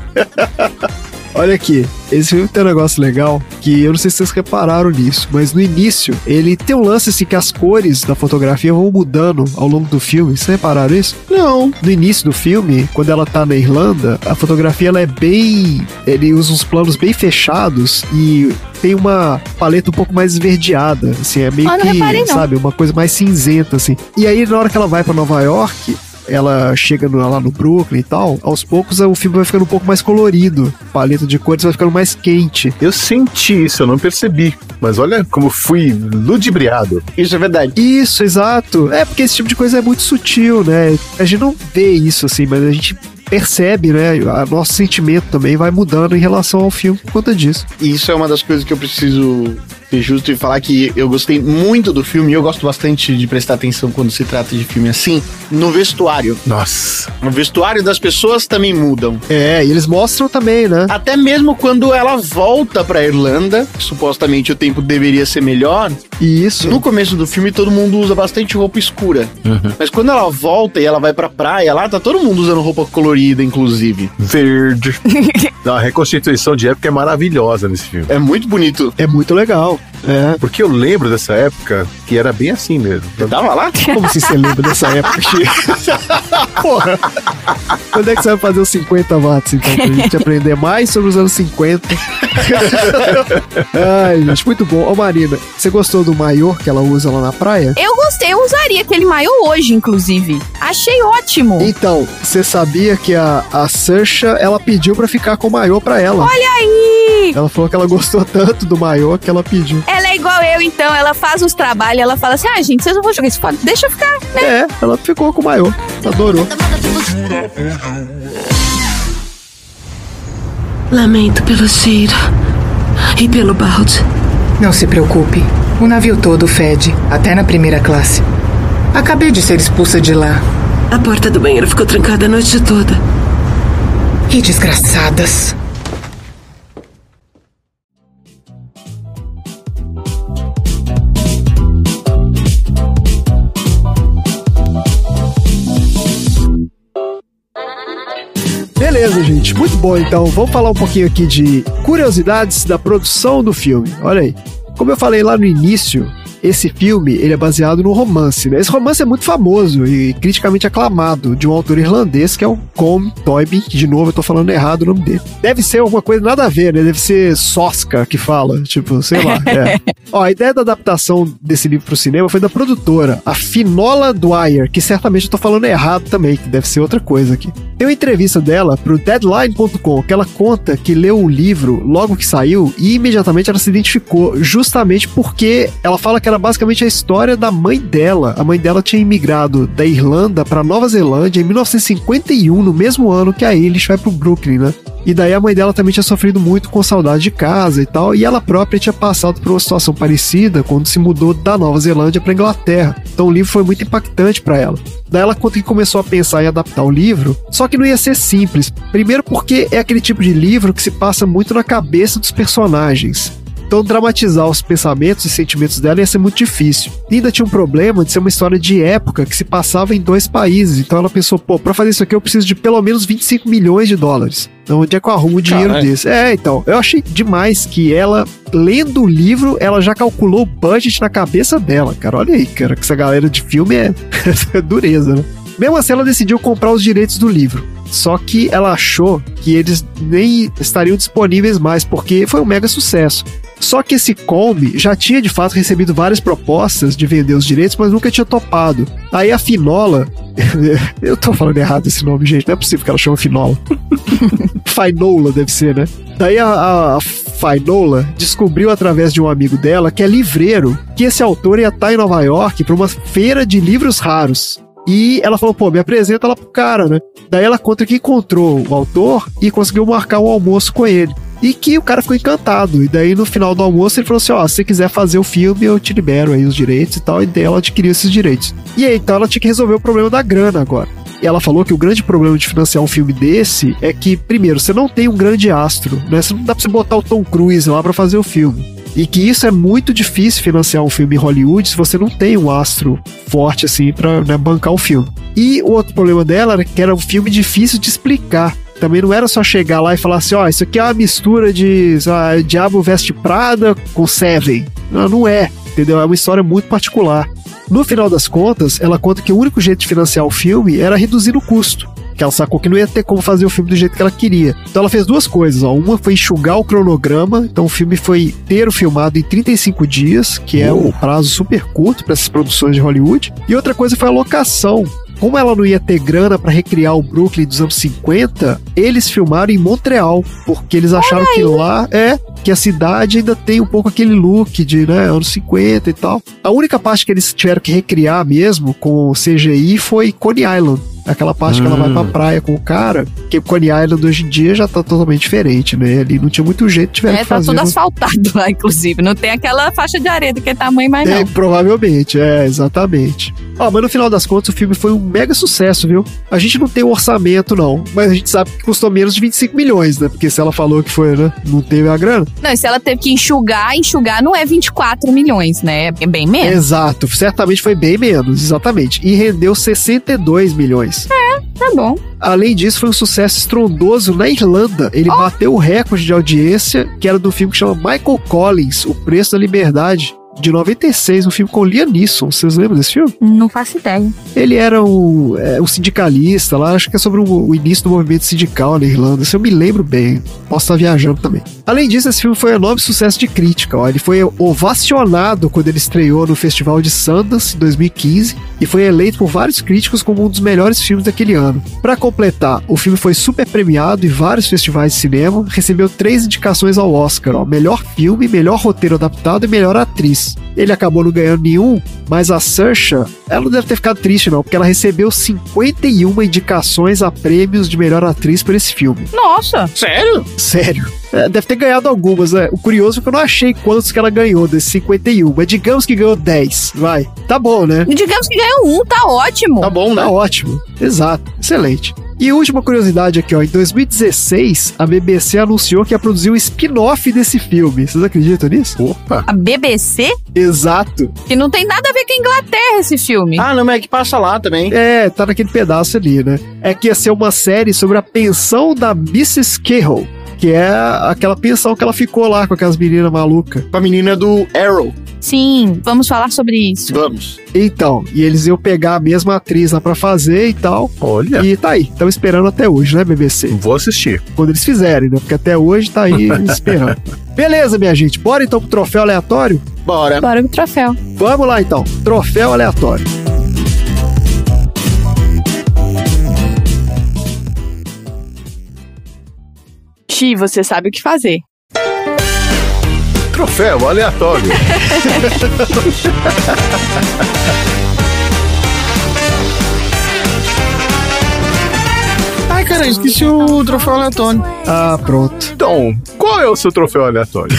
Speaker 3: Olha aqui, esse filme tem um negócio legal que eu não sei se vocês repararam nisso, mas no início ele tem um lance assim que as cores da fotografia vão mudando ao longo do filme. Vocês repararam isso?
Speaker 1: Não.
Speaker 3: No início do filme, quando ela tá na Irlanda, a fotografia ela é bem. Ele usa uns planos bem fechados e tem uma paleta um pouco mais esverdeada, assim, é meio
Speaker 2: Ah, não
Speaker 3: que,
Speaker 2: reparei, não.
Speaker 3: sabe, uma coisa mais cinzenta, assim. E aí, na hora que ela vai pra Nova York, ela chega no- lá no Brooklyn e tal, aos poucos o filme vai ficando um pouco mais colorido, a paleta de cores vai ficando mais quente.
Speaker 4: Eu senti isso, eu não percebi. Mas olha como fui ludibriado.
Speaker 1: Isso é verdade.
Speaker 3: Isso, exato. É porque esse tipo de coisa é muito sutil, né? A gente não vê isso assim, mas a gente percebe, né? O nosso sentimento também vai mudando em relação ao filme por conta disso.
Speaker 1: E isso é uma das coisas que eu preciso ser justo e falar que eu gostei muito do filme e eu gosto bastante de prestar atenção quando se trata de filme assim, no vestuário.
Speaker 4: Nossa.
Speaker 1: O vestuário das pessoas também mudam.
Speaker 3: É, e eles mostram também, né?
Speaker 1: Até mesmo quando ela volta pra Irlanda, supostamente o tempo deveria ser melhor,
Speaker 3: E isso.
Speaker 1: no começo do filme todo mundo usa bastante roupa escura. Mas quando ela volta e ela vai pra praia, lá tá todo mundo usando roupa colorida, inclusive.
Speaker 4: Verde. A reconstituição de época é maravilhosa nesse filme.
Speaker 1: É muito bonito.
Speaker 3: É muito legal. É.
Speaker 4: Porque eu lembro dessa época que era bem assim mesmo.
Speaker 1: Você tava lá?
Speaker 3: Como assim você lembra dessa época, Chico? Porra. Quando é que você vai fazer os 50 watts, então, pra gente aprender mais sobre os anos 50? Ai, gente, muito bom. Ô, Marina, você gostou do maiô que ela usa lá na praia?
Speaker 2: Eu gostei, eu usaria aquele maiô hoje, inclusive. Achei ótimo.
Speaker 3: Então, você sabia que a, a Saoirse, ela pediu pra ficar com o maiô pra ela.
Speaker 2: Olha aí!
Speaker 3: Ela falou que ela gostou tanto do maiô que ela pediu.
Speaker 2: Ela é igual eu, então. Ela faz os trabalhos, ela fala assim: ah, gente, vocês não vão jogar isso fora. Deixa eu ficar, né?
Speaker 3: É, ela ficou com o maiô. Adorou.
Speaker 7: Lamento pelo cheiro e pelo balde.
Speaker 10: Não se preocupe. O navio todo fede, até na primeira classe. Acabei de ser expulsa de lá.
Speaker 7: A porta do banheiro ficou trancada a noite toda.
Speaker 10: Que desgraçadas.
Speaker 3: Beleza, gente. Muito bom. Então, vamos falar um pouquinho aqui de curiosidades da produção do filme. Olha aí. Como eu falei lá no início, esse filme ele é baseado no romance. Né? Esse romance é muito famoso e criticamente aclamado de um autor irlandês que é o Colm Toynbee. que, De novo, eu tô falando errado o nome dele. Deve ser alguma coisa nada a ver, né? Deve ser Sosca que fala, tipo, sei lá. é. Ó, a ideia da adaptação desse livro pro cinema foi da produtora, a Finola Dwyer, que certamente eu tô falando errado também, que deve ser outra coisa aqui. Tem uma entrevista dela pro Deadline.com que ela conta que leu o livro logo que saiu e imediatamente ela se identificou, justamente porque ela fala que era basicamente a história da mãe dela. A mãe dela tinha imigrado da Irlanda para Nova Zelândia em 1951, no mesmo ano que a Eilish vai pro Brooklyn, né? E daí a mãe dela também tinha sofrido muito com saudade de casa e tal, e ela própria tinha passado por uma situação parecida quando se mudou da Nova Zelândia para Inglaterra. Então o livro foi muito impactante para ela. Daí ela conta que começou a pensar em adaptar o livro, só que não ia ser simples. Primeiro porque é aquele tipo de livro que se passa muito na cabeça dos personagens. Então, dramatizar os pensamentos e sentimentos dela ia ser muito difícil. E ainda tinha um problema de ser uma história de época que se passava em dois países. Então, ela pensou: pô, pra fazer isso aqui eu preciso de pelo menos 25 milhões de dólares. Então, onde é que eu arrumo um dinheiro
Speaker 1: Caralho.
Speaker 3: desse? É, então, eu achei demais que ela, lendo o livro, ela já calculou o budget na cabeça dela, cara. Olha aí, cara, que essa galera de filme é, é dureza, né? Mesmo assim, ela decidiu comprar os direitos do livro. Só que ela achou que eles nem estariam disponíveis mais, porque foi um mega sucesso. Só que esse Combi já tinha de fato recebido várias propostas de vender os direitos, mas nunca tinha topado. Aí a Finola. Eu tô falando errado esse nome, gente. Não é possível que ela chama Finola. Finola deve ser, né? Daí a, a, a Finola descobriu através de um amigo dela, que é livreiro, que esse autor ia estar em Nova York para uma feira de livros raros. E ela falou, pô, me apresenta lá pro cara, né? Daí ela conta que encontrou o autor e conseguiu marcar um almoço com ele. E que o cara ficou encantado. E daí no final do almoço ele falou assim: ó, se você quiser fazer o filme, eu te libero aí os direitos e tal. E daí ela adquiriu esses direitos. E aí então ela tinha que resolver o problema da grana agora. E ela falou que o grande problema de financiar um filme desse é que, primeiro, você não tem um grande astro, né? Você não dá pra você botar o Tom Cruise lá pra fazer o filme. E que isso é muito difícil financiar um filme em Hollywood se você não tem um astro forte assim pra né, bancar o filme. E o outro problema dela era que era um filme difícil de explicar. Também não era só chegar lá e falar assim, ó, isso aqui é uma mistura de lá, Diabo Veste Prada com Seven. Não, não é, entendeu? É uma história muito particular. No final das contas, ela conta que o único jeito de financiar o filme era reduzir o custo. Que ela sacou que não ia ter como fazer o filme do jeito que ela queria. Então ela fez duas coisas. Ó. Uma foi enxugar o cronograma. Então o filme foi inteiro filmado em 35 dias, que é um prazo super curto para essas produções de Hollywood. E outra coisa foi a locação. Como ela não ia ter grana para recriar o Brooklyn dos anos 50, eles filmaram em Montreal, porque eles acharam que lá é que a cidade ainda tem um pouco aquele look de né, anos 50 e tal. A única parte que eles tiveram que recriar mesmo com CGI foi Coney Island. Aquela parte que ela vai pra praia com o cara, que Coney Island hoje em dia já tá totalmente diferente, né? Ali não tinha muito jeito, tiveram
Speaker 2: É,
Speaker 3: que
Speaker 2: tá
Speaker 3: fazer.
Speaker 2: tudo
Speaker 3: no-
Speaker 2: asfaltado lá, inclusive. Não tem aquela faixa de areia daquele tamanho mais,
Speaker 3: É,
Speaker 2: não.
Speaker 3: provavelmente, é, exatamente. Ó, mas no final das contas o filme foi um mega sucesso, viu? A gente não tem um orçamento, não, mas a gente sabe que custou menos de 25 milhões, né? Porque se ela falou que foi, né? Não teve a grana.
Speaker 2: Não, e se ela teve que enxugar, enxugar não é 24 milhões, né? É bem menos.
Speaker 3: Exato, certamente foi bem menos, exatamente. E rendeu 62 milhões.
Speaker 2: Tá bom.
Speaker 3: Além disso, foi um sucesso estrondoso na Irlanda. Ele bateu o recorde de audiência, que era do filme que chama Michael Collins, O Preço da Liberdade, de 96, um filme com Liam Neeson. Vocês lembram desse filme?
Speaker 2: Não faço ideia.
Speaker 3: Ele era um, é, um sindicalista lá, acho que é sobre o, o início do movimento sindical na Irlanda. Se eu me lembro bem, posso estar viajando também. Além disso, esse filme foi um enorme sucesso de crítica. Ó. Ele foi ovacionado quando ele estreou no Festival de Sundance em 2015 e foi eleito por vários críticos como um dos melhores filmes daquele ano. Para completar, o filme foi super premiado em vários festivais de cinema, recebeu três indicações ao Oscar: ó, melhor filme, melhor roteiro adaptado e melhor atriz. Ele acabou não ganhando nenhum, mas a Saoirse, ela não deve ter ficado triste não, porque ela recebeu 51 indicações a prêmios de melhor atriz por esse filme.
Speaker 2: Nossa!
Speaker 1: Sério?
Speaker 3: Sério. É, deve ter ganhado algumas, né? O curioso é que eu não achei quantos que ela ganhou desses 51, mas digamos que ganhou 10, vai. Tá bom, né?
Speaker 2: Digamos que ganhou um, tá ótimo.
Speaker 1: Tá bom, né?
Speaker 3: Tá ótimo. Exato. Excelente. E última curiosidade aqui, ó. Em 2016, a BBC anunciou que ia produzir um spin-off desse filme. Vocês acreditam nisso?
Speaker 4: Opa!
Speaker 2: A BBC?
Speaker 3: Exato.
Speaker 2: Que não tem nada a ver com a Inglaterra esse filme.
Speaker 1: Ah, não, mas é que passa lá também.
Speaker 3: É, tá naquele pedaço ali, né? É que ia ser uma série sobre a pensão da Mrs. Carroll. Que é aquela pensão que ela ficou lá com aquelas meninas malucas.
Speaker 1: Com a menina do Arrow.
Speaker 2: Sim, vamos falar sobre isso.
Speaker 1: Vamos.
Speaker 3: Então, e eles iam pegar a mesma atriz lá pra fazer e tal.
Speaker 4: Olha,
Speaker 3: E tá aí, estão esperando até hoje, né, BBC?
Speaker 4: vou assistir.
Speaker 3: Quando eles fizerem, né? Porque até hoje tá aí esperando. Beleza, minha gente, bora então pro troféu aleatório?
Speaker 1: Bora.
Speaker 2: Bora pro troféu.
Speaker 3: Vamos lá então, troféu aleatório.
Speaker 2: Xi, você sabe o que fazer.
Speaker 4: Troféu aleatório.
Speaker 1: Ai, cara, esqueci o troféu aleatório.
Speaker 3: Ah, pronto.
Speaker 4: Então, qual é o seu troféu aleatório?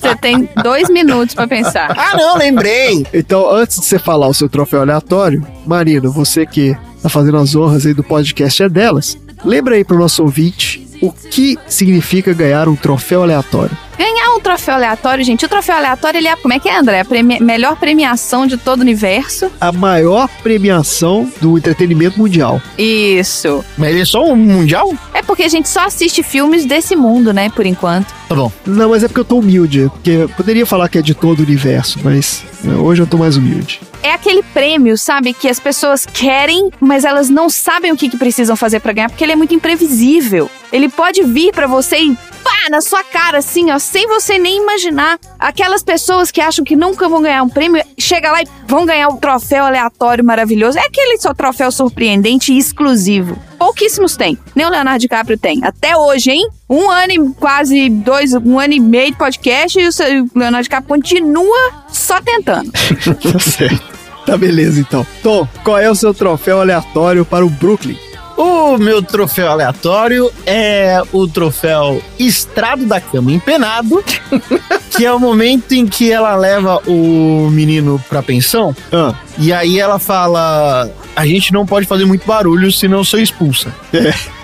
Speaker 2: Você tem dois minutos pra pensar.
Speaker 1: Ah, não, lembrei.
Speaker 3: Então, antes de você falar o seu troféu aleatório, Marina, você que tá fazendo as honras aí do podcast é delas, lembra aí pro nosso ouvinte o que significa ganhar um troféu aleatório.
Speaker 2: Ganhar um troféu aleatório, gente. O troféu aleatório, ele é. Como é que é, André? A premi- melhor premiação de todo o universo.
Speaker 3: A maior premiação do entretenimento mundial.
Speaker 2: Isso.
Speaker 1: Mas ele é só um mundial?
Speaker 2: É porque a gente só assiste filmes desse mundo, né, por enquanto.
Speaker 1: Tá bom.
Speaker 3: Não, mas é porque eu tô humilde, porque eu poderia falar que é de todo o universo, mas né, hoje eu tô mais humilde.
Speaker 2: É aquele prêmio, sabe, que as pessoas querem, mas elas não sabem o que, que precisam fazer pra ganhar, porque ele é muito imprevisível. Ele pode vir pra você e pá, na sua cara, assim, ó, sem você nem imaginar. Aquelas pessoas que acham que nunca vão ganhar um prêmio, chega lá e vão ganhar um troféu aleatório maravilhoso. É aquele só troféu surpreendente e exclusivo. Pouquíssimos têm. Nem o Leonardo DiCaprio tem. Até hoje, hein? Um ano e quase dois, um ano e meio de podcast e o Leonardo DiCaprio continua só tentando.
Speaker 3: tá certo. Tá beleza então. Tom, qual é o seu troféu aleatório para o Brooklyn?
Speaker 1: O meu troféu aleatório é o troféu Estrado da Cama Empenado, que é o momento em que ela leva o menino pra pensão
Speaker 3: Ah,
Speaker 1: e aí ela fala: A gente não pode fazer muito barulho, senão eu sou expulsa.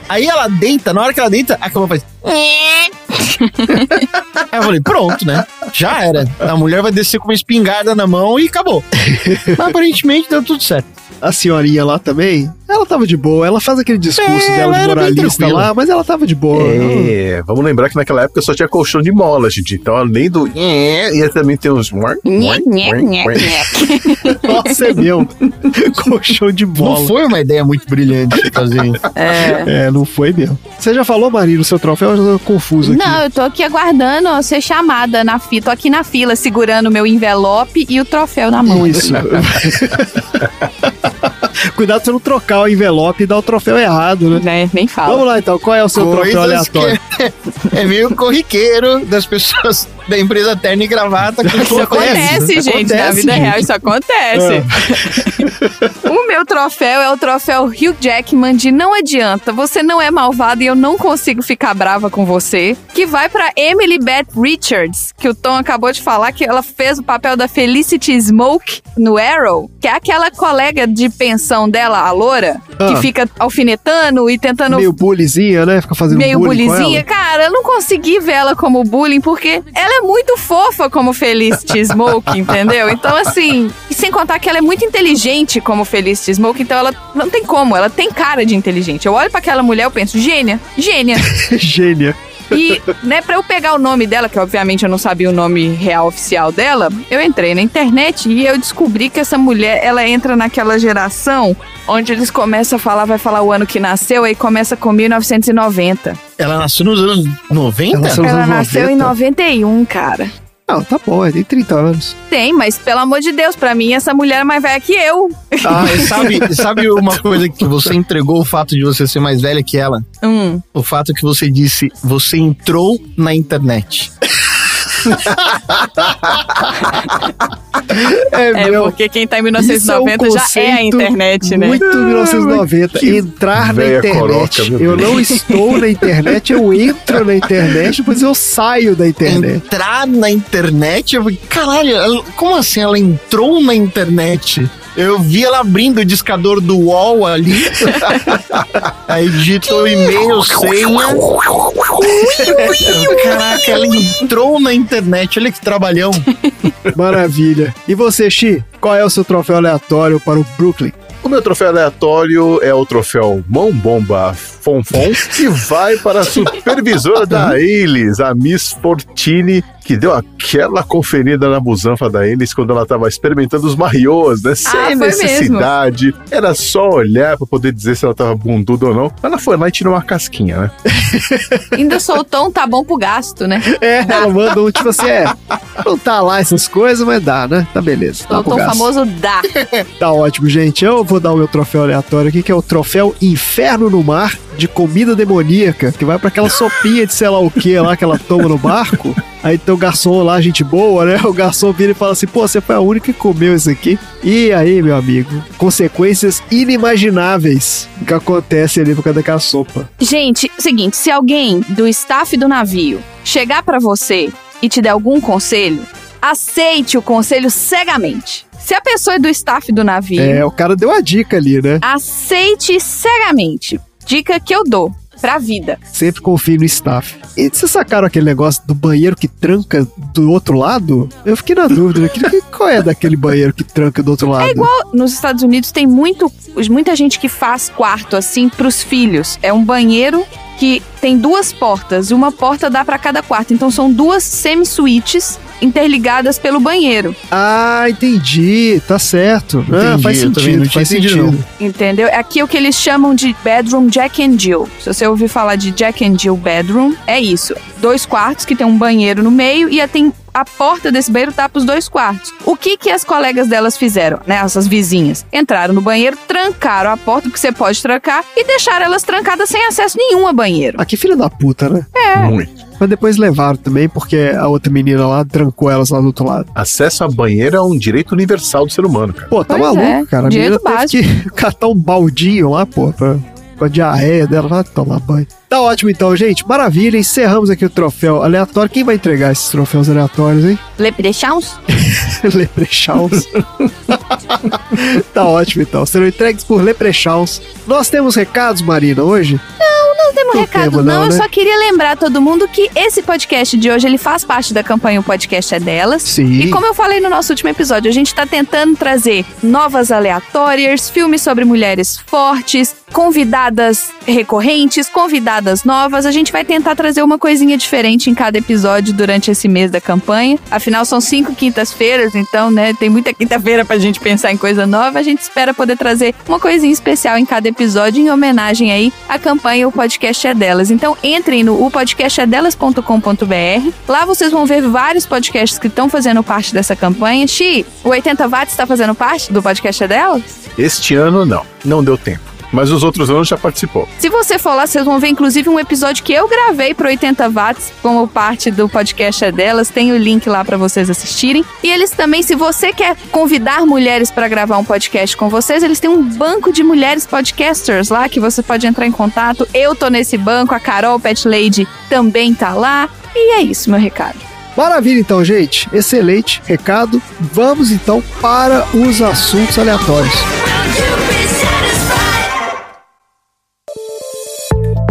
Speaker 1: Aí ela deita, na hora que ela deita, a cama faz. Aí eu falei, pronto, né? Já era. A mulher vai descer com uma espingarda na mão e acabou. Mas aparentemente deu tudo certo.
Speaker 3: a senhorinha lá também, ela tava de boa. Ela faz aquele discurso
Speaker 1: É,
Speaker 3: dela
Speaker 1: ela
Speaker 3: de moralista lá, mas ela tava de boa.
Speaker 4: É, vamos lembrar que naquela época só tinha colchão de mola, gente. Então, além do. ia também ter uns.
Speaker 2: Nhé, nhé, nhé, nhé.
Speaker 3: Nossa, é mesmo. Colchão de
Speaker 1: Não
Speaker 3: bola.
Speaker 1: foi uma ideia muito brilhante fazer isso.
Speaker 2: É.
Speaker 3: É, não foi mesmo. Você já falou, Marina, o seu troféu? Eu tô confuso aqui.
Speaker 2: Não, eu tô aqui aguardando ó, ser chamada na fila. Tô aqui na fila, segurando o meu envelope e o troféu na mão.
Speaker 3: Isso. Cuidado pra você não trocar o envelope e dar o troféu errado, né?
Speaker 2: Né? Nem fala.
Speaker 3: Vamos lá então, qual é o seu troféu
Speaker 1: Coisas
Speaker 3: aleatório?
Speaker 1: que é, é meio corriqueiro das pessoas da empresa terno e gravata que
Speaker 2: Isso acontece, gente. na vida
Speaker 3: gente.
Speaker 2: real, isso acontece. o meu troféu é o troféu Hugh Jackman de Não Adianta, você não é malvado e eu não consigo ficar brava com você. Que vai pra Emily Beth Richards, que o Tom acabou de falar que ela fez o papel da Felicity Smoke no Arrow, que é aquela colega de pensão dela, a loura,
Speaker 3: Ah.
Speaker 2: que fica alfinetando e tentando
Speaker 3: Meio bullyzinha, né? Fica fazendo
Speaker 2: meio
Speaker 3: bullying com
Speaker 2: bullyzinha. Cara, eu não consegui ver ela como bullying porque ela é muito fofa como Felicity Smoke, entendeu? Então, assim, e sem contar que ela é muito inteligente como Felicity Smoke, então ela não tem como, ela tem cara de inteligente. Eu olho pra aquela mulher, eu penso, gênia, gênia.
Speaker 3: Gênia.
Speaker 2: E, né, pra eu pegar o nome dela, que obviamente eu não sabia o nome real oficial dela, eu entrei na internet e eu descobri que essa mulher, ela entra naquela geração onde eles começam a falar, vai falar o ano que nasceu, aí começa com 1990.
Speaker 1: Ela nasceu nos anos 90?
Speaker 3: Ela nasceu nos
Speaker 2: Ela
Speaker 3: anos
Speaker 2: nasceu
Speaker 3: 90.
Speaker 2: em 91, cara.
Speaker 3: Não, tá bom, ele tem 30 anos.
Speaker 2: Tem, mas pelo amor de Deus, pra mim essa mulher é mais velha que eu.
Speaker 1: Ah, e sabe, sabe uma coisa que você entregou o fato de você ser mais velha que ela?
Speaker 2: Hum.
Speaker 1: O fato que você disse, você entrou na internet.
Speaker 2: É,
Speaker 3: meu,
Speaker 2: porque quem tá em
Speaker 3: isso é um
Speaker 2: 1990 já é a internet, né?
Speaker 3: Muito 1990. Entrar na internet.
Speaker 4: coroca,
Speaker 3: eu não estou na internet, eu entro na internet, depois eu saio da internet.
Speaker 1: Entrar na internet? Eu caralho, como assim ela entrou na internet? Eu vi ela abrindo o discador do UOL ali. Aí digitou e-mail, senha. Caraca, ela entrou na internet. Olha que trabalhão.
Speaker 3: Maravilha. E você, Xi? Qual é o seu troféu aleatório para o Brooklyn?
Speaker 4: O meu troféu aleatório é o troféu Mão Bomba Fonfon, que vai para a supervisora da Elis, a Miss Fortini, que deu aquela conferida na busanfa da Elis quando ela estava experimentando os mariôs, né? Sem
Speaker 2: Ah,
Speaker 4: necessidade. Era só olhar para poder dizer se ela estava bunduda ou não. Ela foi lá e tirou uma casquinha, né?
Speaker 2: Ainda soltou um tá bom pro gasto, né?
Speaker 3: É, ela manda um tipo assim, é, não tá lá essas coisas, mas dá, né? Tá beleza. Tá
Speaker 2: Soltou o
Speaker 3: gasto.
Speaker 2: famoso dá.
Speaker 3: Tá ótimo, gente. Eu vou dar o meu troféu aleatório aqui, que é o troféu Inferno no Mar de comida demoníaca, que vai pra aquela sopinha de sei lá o que lá que ela toma no barco. Aí tem o garçom lá, gente boa, né? O garçom vira e fala assim: pô, você foi a única que comeu isso aqui. E aí, meu amigo, consequências inimagináveis que acontecem ali por causa daquela sopa.
Speaker 2: Gente, seguinte, se alguém do staff do navio chegar pra você e te der algum conselho, aceite o conselho cegamente. Se a pessoa é do staff do navio,
Speaker 3: É, o cara deu a dica ali, né?
Speaker 2: aceite cegamente. Dica que eu dou pra vida.
Speaker 3: Sempre confie no staff. E vocês sacaram aquele negócio do banheiro que tranca do outro lado? Eu fiquei na dúvida, né? Qual é daquele banheiro que tranca do outro lado?
Speaker 2: É igual nos Estados Unidos tem muito, muita gente que faz quarto assim pros filhos. É um banheiro que tem duas portas, uma porta dá pra cada quarto. Então são duas semi-suítes interligadas pelo banheiro,
Speaker 3: Ah, entendi. Tá certo. ah,
Speaker 1: Entendi,
Speaker 3: faz
Speaker 1: eu também
Speaker 3: sentido, faz
Speaker 1: entendido,
Speaker 3: sentido.
Speaker 2: entendeu? Aqui é o que eles chamam de bedroom Jack and Jill. Se você ouvir falar de Jack and Jill bedroom, é isso. Dois quartos que tem um banheiro no meio e tem a porta desse banheiro tá pros dois quartos. O que que as colegas delas fizeram, né? Essas vizinhas. Entraram no banheiro, trancaram a porta, porque você pode trancar, e deixaram elas trancadas sem acesso nenhum a banheiro.
Speaker 3: Ah, que filha da puta, né?
Speaker 2: É.
Speaker 4: Muito.
Speaker 3: Mas depois levaram também, porque a outra menina lá trancou elas lá do outro lado.
Speaker 4: Acesso à banheira é um direito universal do ser humano, cara.
Speaker 3: Pô, tá
Speaker 2: Pois
Speaker 3: maluco,
Speaker 2: é,
Speaker 3: cara. A menina
Speaker 2: direito
Speaker 3: teve que catar um baldinho lá, pô, pra, com a diarreia dela lá tomar banho. Tá ótimo então, gente. Maravilha. Encerramos aqui o troféu aleatório. Quem vai entregar esses troféus aleatórios, hein?
Speaker 2: Leprechauns?
Speaker 3: Leprechauns. tá ótimo então. Serão entregues por Leprechauns. Nós temos recados, Marina, hoje?
Speaker 2: Não temos
Speaker 3: Não
Speaker 2: recado
Speaker 3: temos,
Speaker 2: não,
Speaker 3: não,
Speaker 2: eu
Speaker 3: né?
Speaker 2: só queria lembrar todo mundo que esse podcast de hoje, ele faz parte da campanha O Podcast é Delas.
Speaker 3: Sim.
Speaker 2: E como eu falei no nosso último episódio, a gente tá tentando trazer novas aleatórias, filmes sobre mulheres fortes, convidadas recorrentes, convidadas novas. A gente vai tentar trazer uma coisinha diferente em cada episódio durante esse mês da campanha. Afinal, são cinco quintas-feiras, então, né, tem muita quinta-feira pra gente pensar em coisa nova. A gente espera poder trazer uma coisinha especial em cada episódio em homenagem aí à campanha O Podcast é Delas. Então, entrem no opodcastedelas.com.br. Lá vocês vão ver vários podcasts que estão fazendo parte dessa campanha. Xi, o 80 Watts está fazendo parte do Podcast é Delas?
Speaker 4: Este ano não, não deu tempo. Mas os outros anos já participou.
Speaker 2: Se você for lá, vocês vão ver inclusive um episódio que eu gravei pro 80 Watts como parte do podcast é delas. Tem o link lá pra vocês assistirem. E eles também, se você quer convidar mulheres pra gravar um podcast com vocês, eles têm um banco de mulheres podcasters lá que você pode entrar em contato. Eu tô nesse banco, a Carol Pet Lady também tá lá. E é isso, meu recado.
Speaker 3: Maravilha, então, gente. Excelente recado. Vamos então para os assuntos aleatórios.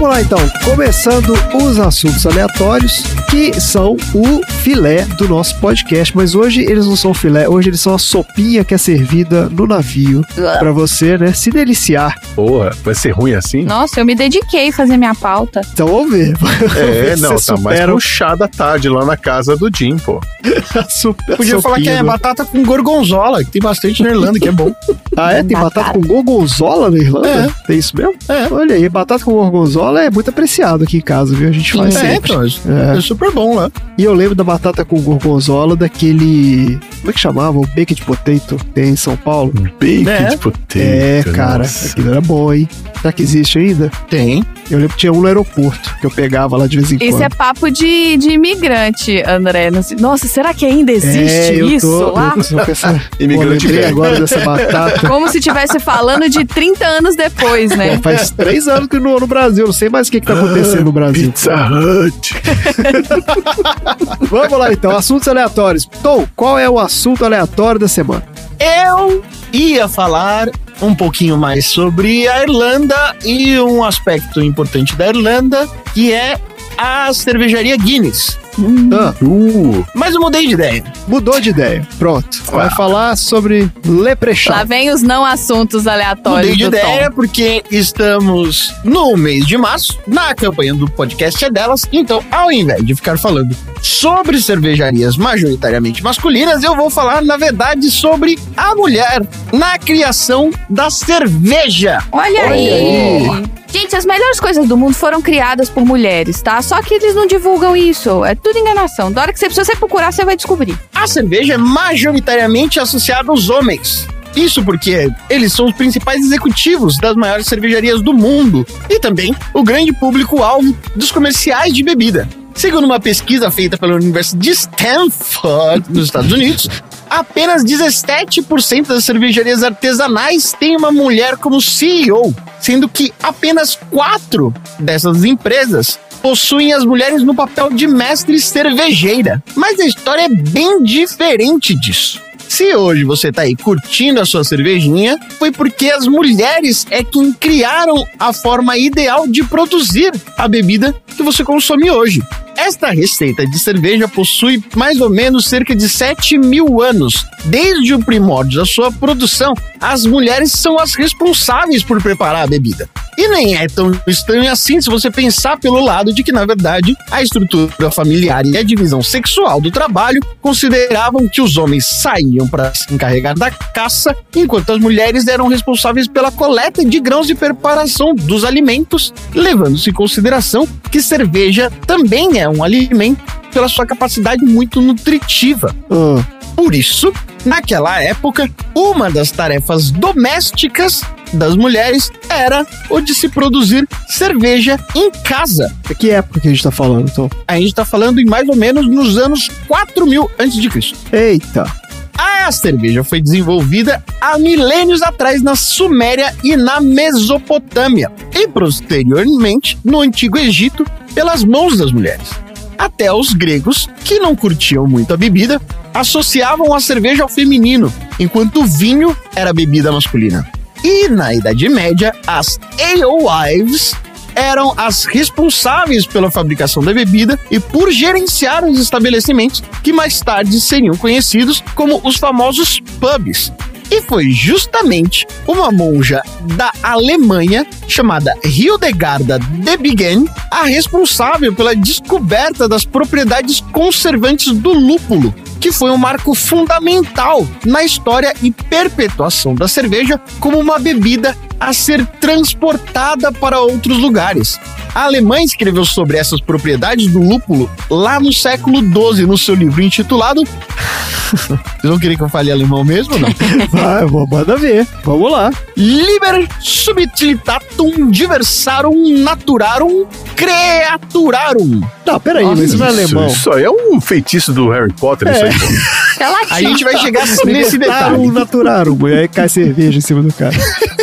Speaker 3: Vamos lá então, começando os assuntos aleatórios, que são o filé do nosso podcast. Mas hoje eles não são filé, hoje eles são a sopinha que é servida no navio pra você, né, se deliciar.
Speaker 4: Porra, vai ser ruim assim?
Speaker 2: Nossa, eu me dediquei a fazer minha pauta.
Speaker 3: Então vamos ver. Vamos
Speaker 4: É, não, tá mais
Speaker 3: supera
Speaker 4: puxada à tarde lá na casa do Jim, pô.
Speaker 3: super
Speaker 1: Podia falar que é
Speaker 3: sopinha
Speaker 1: batata com gorgonzola, que tem bastante na Irlanda, que é bom.
Speaker 3: Ah, é? Tem batata com gorgonzola na Irlanda?
Speaker 1: É.
Speaker 3: Tem isso mesmo?
Speaker 1: É.
Speaker 3: Olha aí, batata com gorgonzola é muito apreciado aqui em casa, viu? A gente faz
Speaker 1: é,
Speaker 3: sempre.
Speaker 1: então,
Speaker 3: É.
Speaker 1: é super bom lá.
Speaker 3: E eu lembro da batata com gorgonzola daquele. Como é que chamava? O baked potato que tem em São Paulo.
Speaker 4: Bacon
Speaker 1: É.
Speaker 4: de potato.
Speaker 3: É, cara,
Speaker 4: nossa.
Speaker 3: aquilo era bom, hein? Será que existe ainda?
Speaker 1: Tem.
Speaker 3: Eu lembro que tinha um no aeroporto que eu pegava lá de vez em quando.
Speaker 2: Isso é papo de, de imigrante, André. Não sei- Nossa, será que ainda existe
Speaker 3: É, eu
Speaker 2: isso
Speaker 3: tô,
Speaker 2: lá?
Speaker 3: Eu tô pensando,
Speaker 4: Imigrante
Speaker 3: Pô, agora dessa batata.
Speaker 2: Como se estivesse falando de 30 anos depois, né?
Speaker 3: Pô, faz três anos que não no Brasil, não sei mais o que, que tá acontecendo no Brasil.
Speaker 4: Pizza Hut.
Speaker 3: Vamos lá então, assuntos aleatórios. Tom, qual é o assunto aleatório da semana?
Speaker 1: Eu ia falar um pouquinho mais sobre a Irlanda e um aspecto importante da Irlanda, que é a cervejaria Guinness.
Speaker 3: Ah,
Speaker 4: Uh,
Speaker 1: Mas eu mudei de ideia.
Speaker 3: mudou de ideia. Pronto. Vai falar sobre Leprechaun.
Speaker 2: Lá vem os não assuntos aleatórios
Speaker 1: Mudei de
Speaker 2: do
Speaker 1: ideia
Speaker 2: Tom.
Speaker 1: porque estamos no mês de março, na campanha do podcast é delas. Então, ao invés de ficar falando sobre cervejarias majoritariamente masculinas, eu vou falar, na verdade, sobre a mulher na criação da cerveja.
Speaker 2: Olha,
Speaker 3: Olha
Speaker 2: aí. Gente, as melhores coisas do mundo foram criadas por mulheres, tá? Só que eles não divulgam isso. É tudo enganação. Da hora que você precisa você procurar, você vai descobrir.
Speaker 1: A cerveja é majoritariamente associada aos homens. Isso porque eles são os principais executivos das maiores cervejarias do mundo e também o grande público-alvo dos comerciais de bebida. Segundo uma pesquisa feita pela Universidade de Stanford, nos Estados Unidos, apenas 17% das cervejarias artesanais têm uma mulher como CEO, sendo que apenas 4 dessas empresas possuem as mulheres no papel de mestre cervejeira. Mas a história é bem diferente disso. Se hoje você tá aí curtindo a sua cervejinha, foi porque as mulheres é quem criaram a forma ideal de produzir a bebida que você consome hoje. Esta receita de cerveja possui mais ou menos cerca de 7 mil anos. Desde o primórdio da sua produção, as mulheres são as responsáveis por preparar a bebida. E nem é tão estranho assim se você pensar pelo lado de que, na verdade, a estrutura familiar e a divisão sexual do trabalho consideravam que os homens saíam para se encarregar da caça, enquanto as mulheres eram responsáveis pela coleta de grãos e preparação dos alimentos, levando-se em consideração que cerveja também é um alimento pela sua capacidade muito nutritiva.
Speaker 3: Ah,
Speaker 1: Por isso, naquela época, uma das tarefas domésticas das mulheres era o de se produzir cerveja em casa.
Speaker 3: que época que a gente tá falando, então?
Speaker 1: A gente está falando em mais ou menos nos anos 4000 a.C.
Speaker 3: Eita.
Speaker 1: A cerveja foi desenvolvida há milênios atrás na Suméria e na Mesopotâmia, e posteriormente no Antigo Egito pelas mãos das mulheres. Até os gregos, que não curtiam muito a bebida, associavam a cerveja ao feminino, enquanto o vinho era bebida masculina. E na Idade Média, as alewives eram as responsáveis pela fabricação da bebida e por gerenciar os estabelecimentos que mais tarde seriam conhecidos como os famosos pubs. E foi justamente uma monja da Alemanha chamada Hildegarda de Bingen a responsável pela descoberta das propriedades conservantes do lúpulo, que foi um marco fundamental na história e perpetuação da cerveja como uma bebida a ser transportada para outros lugares. A Alemanha escreveu sobre essas propriedades do lúpulo lá no século XII, no seu livro intitulado. Vocês vão querer que eu fale alemão mesmo ou não?
Speaker 3: Vai, vou manda ver. Vamos lá.
Speaker 1: Liber subtilitatum diversarum naturarum creaturarum.
Speaker 3: Não, peraí, mas isso não é alemão.
Speaker 4: Isso aí é um feitiço do Harry Potter, isso aí. pô.
Speaker 2: É latim.
Speaker 1: A gente vai chegar nesse detalhe.
Speaker 3: naturaram. E aí cai cerveja em cima do cara.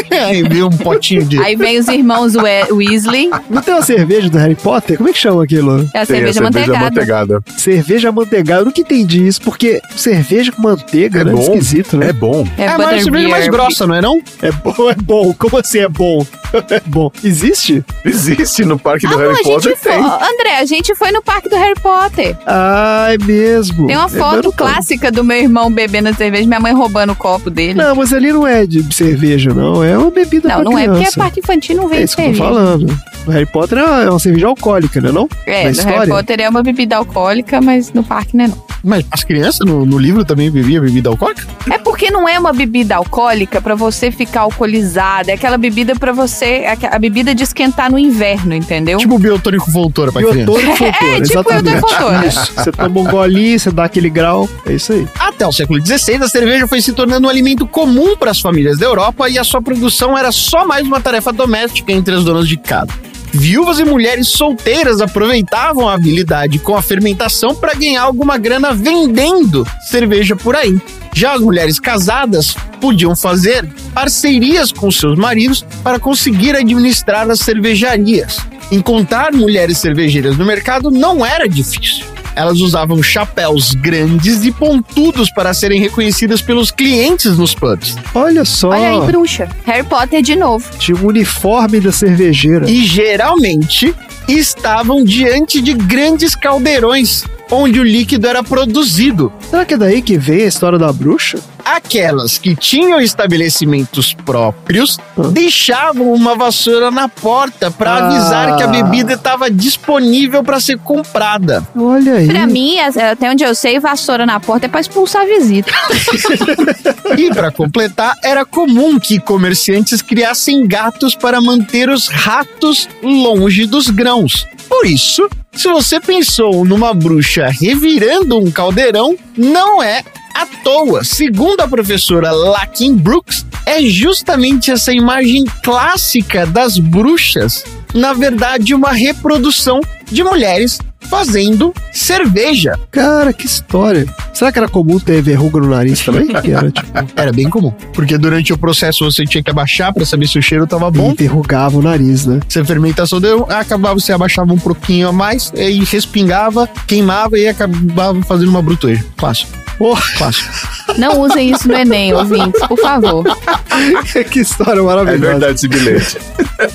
Speaker 1: Aí um potinho de.
Speaker 2: Aí vem os irmãos We- Weasley.
Speaker 3: Não tem uma cerveja do Harry Potter? Como é que chama aquilo?
Speaker 2: É a
Speaker 4: Tem
Speaker 2: cerveja
Speaker 4: a cerveja
Speaker 2: manteigada.
Speaker 4: manteigada.
Speaker 3: Cerveja amanteigada. Eu nunca entendi isso, porque cerveja com manteiga
Speaker 4: É
Speaker 3: né?
Speaker 4: bom.
Speaker 3: esquisito, né?
Speaker 4: É bom.
Speaker 2: É,
Speaker 1: É, mas a cerveja mais grossa, não é não?
Speaker 3: É bom, é bom. Como assim é bom? É bom. Existe?
Speaker 4: Existe no parque do
Speaker 2: Ah, não,
Speaker 4: Harry
Speaker 2: a gente
Speaker 4: Potter,
Speaker 2: foi.
Speaker 4: tem.
Speaker 2: André, a gente foi no parque do Harry Potter.
Speaker 3: Ah, é mesmo.
Speaker 2: Tem uma
Speaker 3: É,
Speaker 2: foto
Speaker 3: não-
Speaker 2: clássica do meu irmão bebendo cerveja, minha mãe roubando o copo dele.
Speaker 3: Não, mas ali não é de cerveja, não. É uma bebida
Speaker 2: Não,
Speaker 3: pra
Speaker 2: não é porque é
Speaker 3: criança.
Speaker 2: parque infantil, não
Speaker 3: É
Speaker 2: vem
Speaker 3: isso que eu tô falando. O Harry Potter é uma cerveja alcoólica, né não?
Speaker 2: É,
Speaker 3: Na
Speaker 2: no Harry
Speaker 3: história.
Speaker 2: Potter é uma bebida alcoólica, mas no parque não é não.
Speaker 1: Mas as crianças no, no livro também bebiam bebida alcoólica?
Speaker 2: É porque não é uma bebida alcoólica pra você ficar alcoolizada, é aquela bebida pra você, é a bebida de esquentar no inverno, entendeu?
Speaker 1: Tipo o biotônico voltora pra criança.
Speaker 3: Biotônico Fontoura,
Speaker 2: É, tipo
Speaker 3: exatamente.
Speaker 2: Biotônico Fontoura.
Speaker 3: Isso. Você toma um golinho, você dá aquele grau. É isso aí.
Speaker 1: Até o século XVI, a cerveja foi se tornando um alimento comum para as famílias da Europa e a sua produção era só mais uma tarefa doméstica entre as donas de casa. Viúvas e mulheres solteiras aproveitavam a habilidade com a fermentação para ganhar alguma grana vendendo cerveja por aí. Já as mulheres casadas podiam fazer parcerias com seus maridos para conseguir administrar as cervejarias. Encontrar mulheres cervejeiras no mercado não era difícil. Elas usavam chapéus grandes e pontudos para serem reconhecidas pelos clientes nos pubs.
Speaker 3: Olha só.
Speaker 2: Olha aí, bruxa. Harry Potter de novo.
Speaker 3: Tinha um uniforme da cervejeira.
Speaker 1: E geralmente estavam diante de grandes caldeirões onde o líquido era produzido.
Speaker 3: Será que é daí que vem a história da bruxa?
Speaker 1: Aquelas que tinham estabelecimentos próprios deixavam uma vassoura na porta para
Speaker 3: Ah.
Speaker 1: avisar que a bebida estava disponível para ser comprada.
Speaker 3: Olha aí.
Speaker 2: Pra mim, até onde eu sei, vassoura na porta é pra expulsar a visita.
Speaker 1: E para completar, era comum que comerciantes criassem gatos para manter os ratos longe dos grãos. Por isso, se você pensou numa bruxa revirando um caldeirão, não é à toa. Segundo a professora Lakin Brooks, é justamente essa imagem clássica das bruxas, na verdade, uma reprodução de mulheres fazendo cerveja.
Speaker 3: Cara, que história. Será que era comum ter verruga no nariz também? Que era, tipo,
Speaker 1: Era bem comum, porque durante o processo você tinha que abaixar para saber se o cheiro tava bom.
Speaker 3: e verrugava o nariz, né?
Speaker 1: Se a fermentação deu, acabava, você abaixava um pouquinho a mais, e respingava, queimava e acabava fazendo uma bruteja. Clássico.
Speaker 3: Oh,
Speaker 1: Clássico.
Speaker 2: Não usem isso no Enem, ouvintes, por favor.
Speaker 3: que história
Speaker 4: É
Speaker 3: maravilhosa.
Speaker 4: verdade esse bilhete.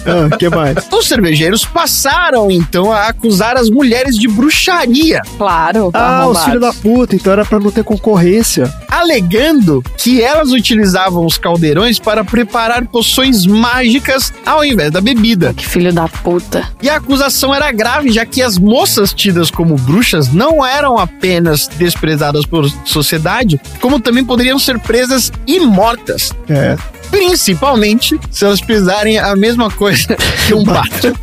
Speaker 3: Ah, que mais?
Speaker 1: Os cervejeiros passaram, então, a acusar as mulheres de bruxaria,
Speaker 2: Claro.
Speaker 3: Ah, os filhos da puta, então era pra não ter concorrência.
Speaker 1: alegando que elas utilizavam os caldeirões para preparar poções mágicas ao invés da bebida.
Speaker 2: Que filho da puta.
Speaker 1: E a acusação era grave, já que as moças tidas como bruxas não eram apenas desprezadas por sociedade, como também poderiam ser presas e mortas.
Speaker 3: É.
Speaker 1: Principalmente se elas pesarem a mesma coisa que um pato.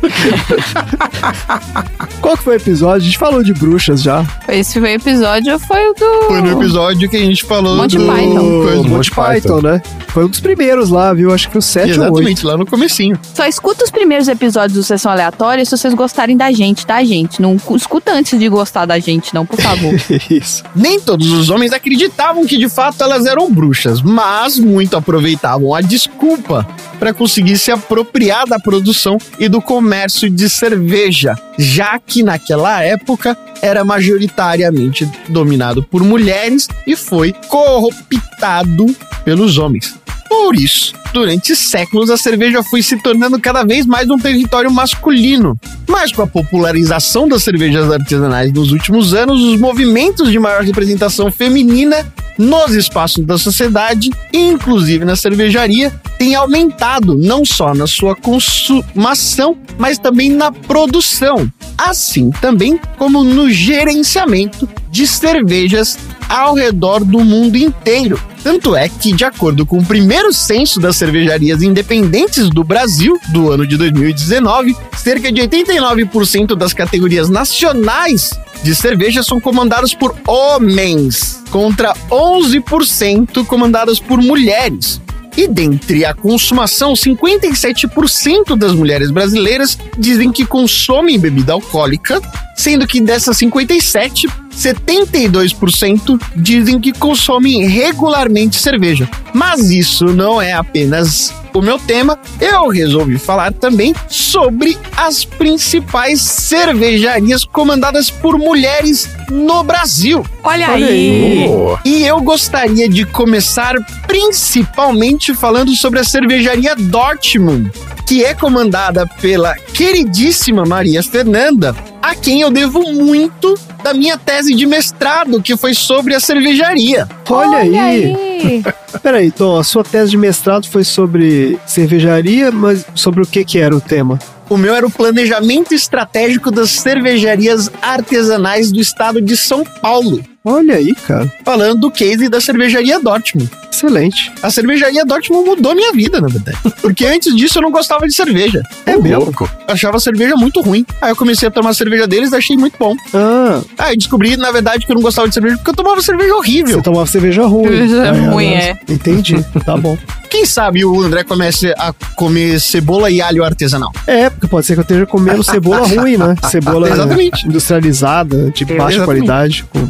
Speaker 3: Qual que foi o episódio? A gente falou de bruxas já.
Speaker 2: Esse foi o episódio, foi o do.
Speaker 1: Foi no episódio que a gente falou
Speaker 2: Monty
Speaker 1: do...
Speaker 2: Python.
Speaker 1: Coisa do
Speaker 3: Monty Python, né? Foi um dos primeiros lá, viu? Acho que o 7 ou 8.
Speaker 1: Exatamente, lá no comecinho.
Speaker 2: Só escuta os primeiros episódios do Sessão Aleatória se vocês gostarem da gente, tá, gente? Não cu- escuta antes de gostar da gente, não, por favor.
Speaker 3: Isso.
Speaker 1: Nem todos os homens acreditavam que de fato elas eram bruxas, mas muito aproveitavam a desculpa para conseguir se apropriar da produção e do comércio de cerveja, já que naquela época era majoritariamente dominado por mulheres e foi corruptado pelos homens. Por isso, durante séculos a cerveja foi se tornando cada vez mais um território masculino. Mas com a popularização das cervejas artesanais nos últimos anos, os movimentos de maior representação feminina nos espaços da sociedade, inclusive na cervejaria, têm aumentado não só na sua consumação, mas também na produção, assim também como no gerenciamento de cervejas ao redor do mundo inteiro. Tanto é que, de acordo com o primeiro censo das cervejarias independentes do Brasil, do ano de 2019, cerca de 89% das categorias nacionais de cerveja são comandadas por homens, contra 11% comandadas por mulheres. E dentre a consumação, 57% das mulheres brasileiras dizem que consomem bebida alcoólica, sendo que dessas 57, 72% dizem que consomem regularmente cerveja. Mas isso não é apenas o meu tema, eu resolvi falar também sobre as principais cervejarias comandadas por mulheres no Brasil.
Speaker 2: Olha, aí.
Speaker 1: E eu gostaria de começar principalmente falando sobre a cervejaria Dortmund, que é comandada pela queridíssima Maria Fernanda, a quem eu devo muito da minha tese de mestrado, que foi sobre a cervejaria.
Speaker 3: Olha,
Speaker 2: Olha
Speaker 3: aí.
Speaker 2: aí.
Speaker 3: Peraí, então, a sua tese de mestrado foi sobre cervejaria, mas sobre o que que era o tema?
Speaker 1: O meu era o planejamento estratégico das cervejarias artesanais do estado de São Paulo.
Speaker 3: Olha aí, cara.
Speaker 1: Falando do case da cervejaria Dortmund.
Speaker 3: Excelente.
Speaker 1: A cervejaria Dortmund mudou minha vida, na verdade. Porque antes disso eu não gostava de cerveja.
Speaker 3: É mesmo?
Speaker 4: Louco.
Speaker 1: Eu achava a cerveja muito ruim. Aí eu comecei a tomar cerveja deles e achei muito bom.
Speaker 3: Ah,
Speaker 1: Aí eu descobri, na verdade, que eu não gostava de cerveja porque eu tomava cerveja horrível.
Speaker 3: você tomava cerveja ruim.
Speaker 2: Cerveja
Speaker 3: Ah,
Speaker 2: ruim, é.
Speaker 3: Entendi. Tá bom.
Speaker 1: Quem sabe o André comece a comer cebola e alho artesanal.
Speaker 3: É, porque pode ser que eu esteja comendo cebola ruim, né? Cebola industrializada, de baixa
Speaker 1: Exatamente.
Speaker 3: qualidade, com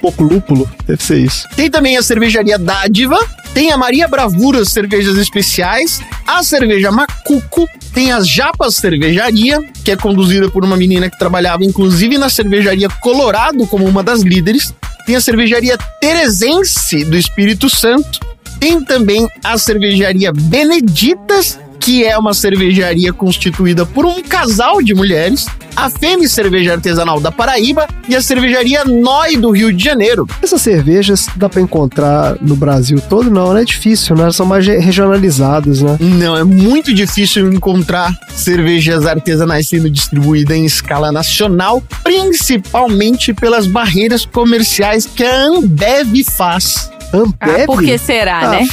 Speaker 3: pouco lúpulo. Deve ser isso.
Speaker 1: Tem também a cervejaria Dádiva, tem a Maria Bravura Cervejas Especiais, a cerveja Macuco, tem as Japas Cervejaria, que é conduzida por uma menina que trabalhava inclusive na cervejaria Colorado como uma das líderes, tem a cervejaria Teresense do Espírito Santo, tem também a cervejaria Beneditas, que é uma cervejaria constituída por um casal de mulheres, a Fêmea Cerveja Artesanal da Paraíba e a cervejaria Noi do Rio de Janeiro.
Speaker 3: Essas cervejas dá pra encontrar no Brasil todo? Não, não é difícil, né? Elas são mais re- regionalizadas, né?
Speaker 1: Não, é muito difícil encontrar cervejas artesanais sendo distribuídas em escala nacional, principalmente pelas barreiras comerciais que a Ambev faz.
Speaker 3: Ambev?
Speaker 2: Ah, por que será,
Speaker 3: Ah,
Speaker 2: né?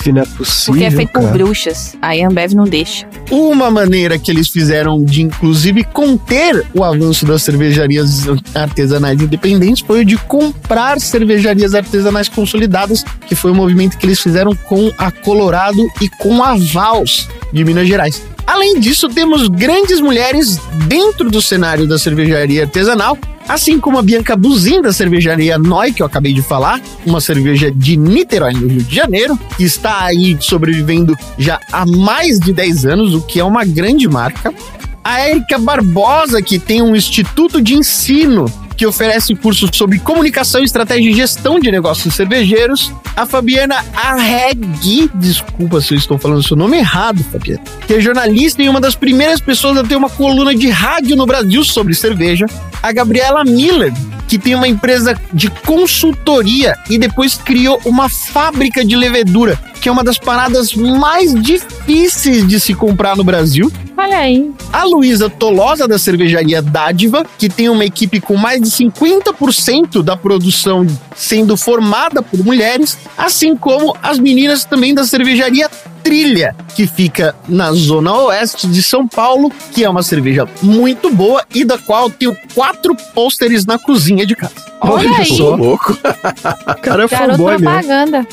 Speaker 3: F- Não é possível,
Speaker 2: Porque é feito por
Speaker 3: cara.
Speaker 2: bruxas. Aí a Ambev não deixa.
Speaker 1: Uma maneira que eles fizeram de, inclusive, conter o avanço das cervejarias artesanais independentes foi o de comprar cervejarias artesanais consolidadas, que foi um movimento que eles fizeram com a Colorado e com a Vals de Minas Gerais. Além disso, temos grandes mulheres dentro do cenário da cervejaria artesanal, assim como a Bianca Buzin da cervejaria Noi, que eu acabei de falar, uma cerveja de Niterói, no Rio de Janeiro, que está aí sobrevivendo já há mais de 10 anos, o que é uma grande marca. A Érica Barbosa, que tem um instituto de ensino que oferece cursos sobre comunicação, estratégia e gestão de negócios cervejeiros. A Fabiana Arregui, desculpa se eu estou falando seu nome errado, Fabiana, que é jornalista e uma das primeiras pessoas a ter uma coluna de rádio no Brasil sobre cerveja. A Gabriela Miller, que tem uma empresa de consultoria e depois criou uma fábrica de levedura, que é uma das paradas mais difíceis de se comprar no Brasil.
Speaker 2: Olha aí.
Speaker 1: A Luísa Tolosa, da cervejaria Dádiva, que tem uma equipe com mais de 50% da produção sendo formada por mulheres, assim como as meninas também da cervejaria Trilha, que fica na zona oeste de São Paulo, que é uma cerveja muito boa e da qual eu tenho quatro pôsteres na cozinha de casa.
Speaker 2: Olha aí.
Speaker 3: só.
Speaker 4: Louco.
Speaker 3: Cara, é
Speaker 2: Garoto
Speaker 3: fanboy mesmo.
Speaker 2: propaganda.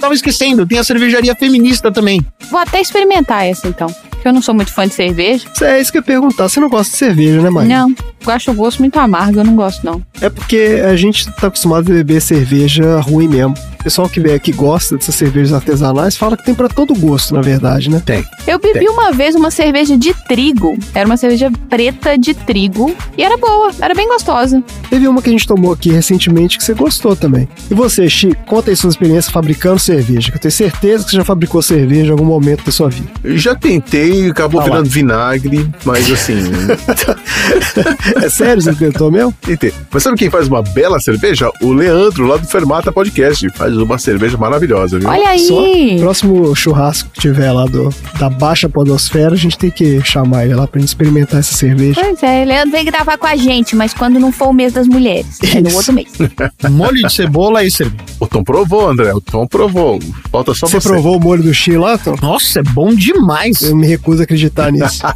Speaker 1: Tava esquecendo, tem a cervejaria feminista também.
Speaker 2: Vou até experimentar essa então. Porque eu não sou muito fã de cerveja.
Speaker 3: É isso que eu ia perguntar. Você não gosta de cerveja, né, mãe?
Speaker 2: Não, eu acho o gosto muito amargo, eu não gosto não.
Speaker 3: É porque a gente tá acostumado a beber cerveja ruim mesmo. O pessoal que, vê- que gosta dessas cervejas artesanais fala que tem pra todo gosto, na verdade, né?
Speaker 4: Tem.
Speaker 2: Eu bebi uma vez uma cerveja de trigo. Era uma cerveja preta de trigo. E era boa, era bem gostosa.
Speaker 3: Teve uma que a gente tomou aqui recentemente que você gostou também. E você, Chico, conta aí sua experiência fabricando cerveja, que eu tenho certeza que você já fabricou cerveja em algum momento da sua vida.
Speaker 4: Eu já tentei, acabou
Speaker 3: Ah lá.
Speaker 4: virando vinagre, mas assim.
Speaker 3: É sério, você tentou mesmo?
Speaker 4: tentei. Mas sabe quem faz uma bela cerveja? O Leandro, lá do Fermata Podcast. Faz uma cerveja maravilhosa, viu?
Speaker 2: Olha aí!
Speaker 3: Só próximo churrasco que tiver lá do, da Baixa Podosfera, a gente tem que chamar ele lá pra gente experimentar essa cerveja.
Speaker 2: Pois é, Leandro vem gravar com a gente, mas quando não for o mês das mulheres. É no
Speaker 3: Isso.
Speaker 2: outro mês.
Speaker 1: Molho de cebola e cerveja.
Speaker 4: O Tom provou, André. O Tom provou. Falta só
Speaker 3: Você
Speaker 4: você.
Speaker 3: provou o molho do Chi lá, Tom?
Speaker 1: Nossa, é bom demais.
Speaker 3: Eu me recuso a acreditar nisso.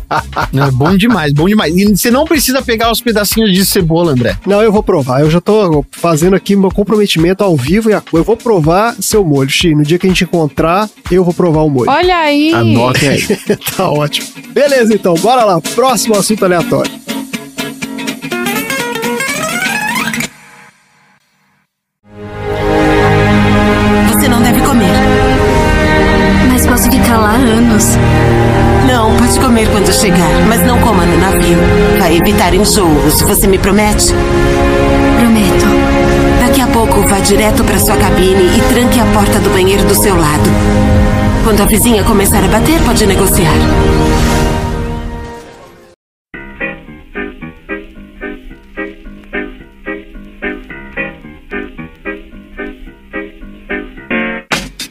Speaker 1: É bom demais, bom demais. E você não precisa pegar os pedacinhos de cebola, André.
Speaker 3: Não, eu vou provar. Eu já tô fazendo aqui meu comprometimento ao vivo e a cor. Eu vou provar seu molho, Chi. No dia que a gente encontrar, eu vou provar o molho.
Speaker 2: Olha aí!
Speaker 4: Anotem aí.
Speaker 3: tá ótimo. Beleza, então, bora lá. Próximo assunto aleatório.
Speaker 7: Você não deve comer.
Speaker 8: Mas posso ficar lá anos.
Speaker 7: Não, pode comer quando chegar, mas não coma no navio. Vai evitar enjoos, você me promete?
Speaker 8: Prometo.
Speaker 7: Pouco vá direto para sua cabine e tranque a porta do banheiro do seu lado. Quando a vizinha começar a bater, pode negociar.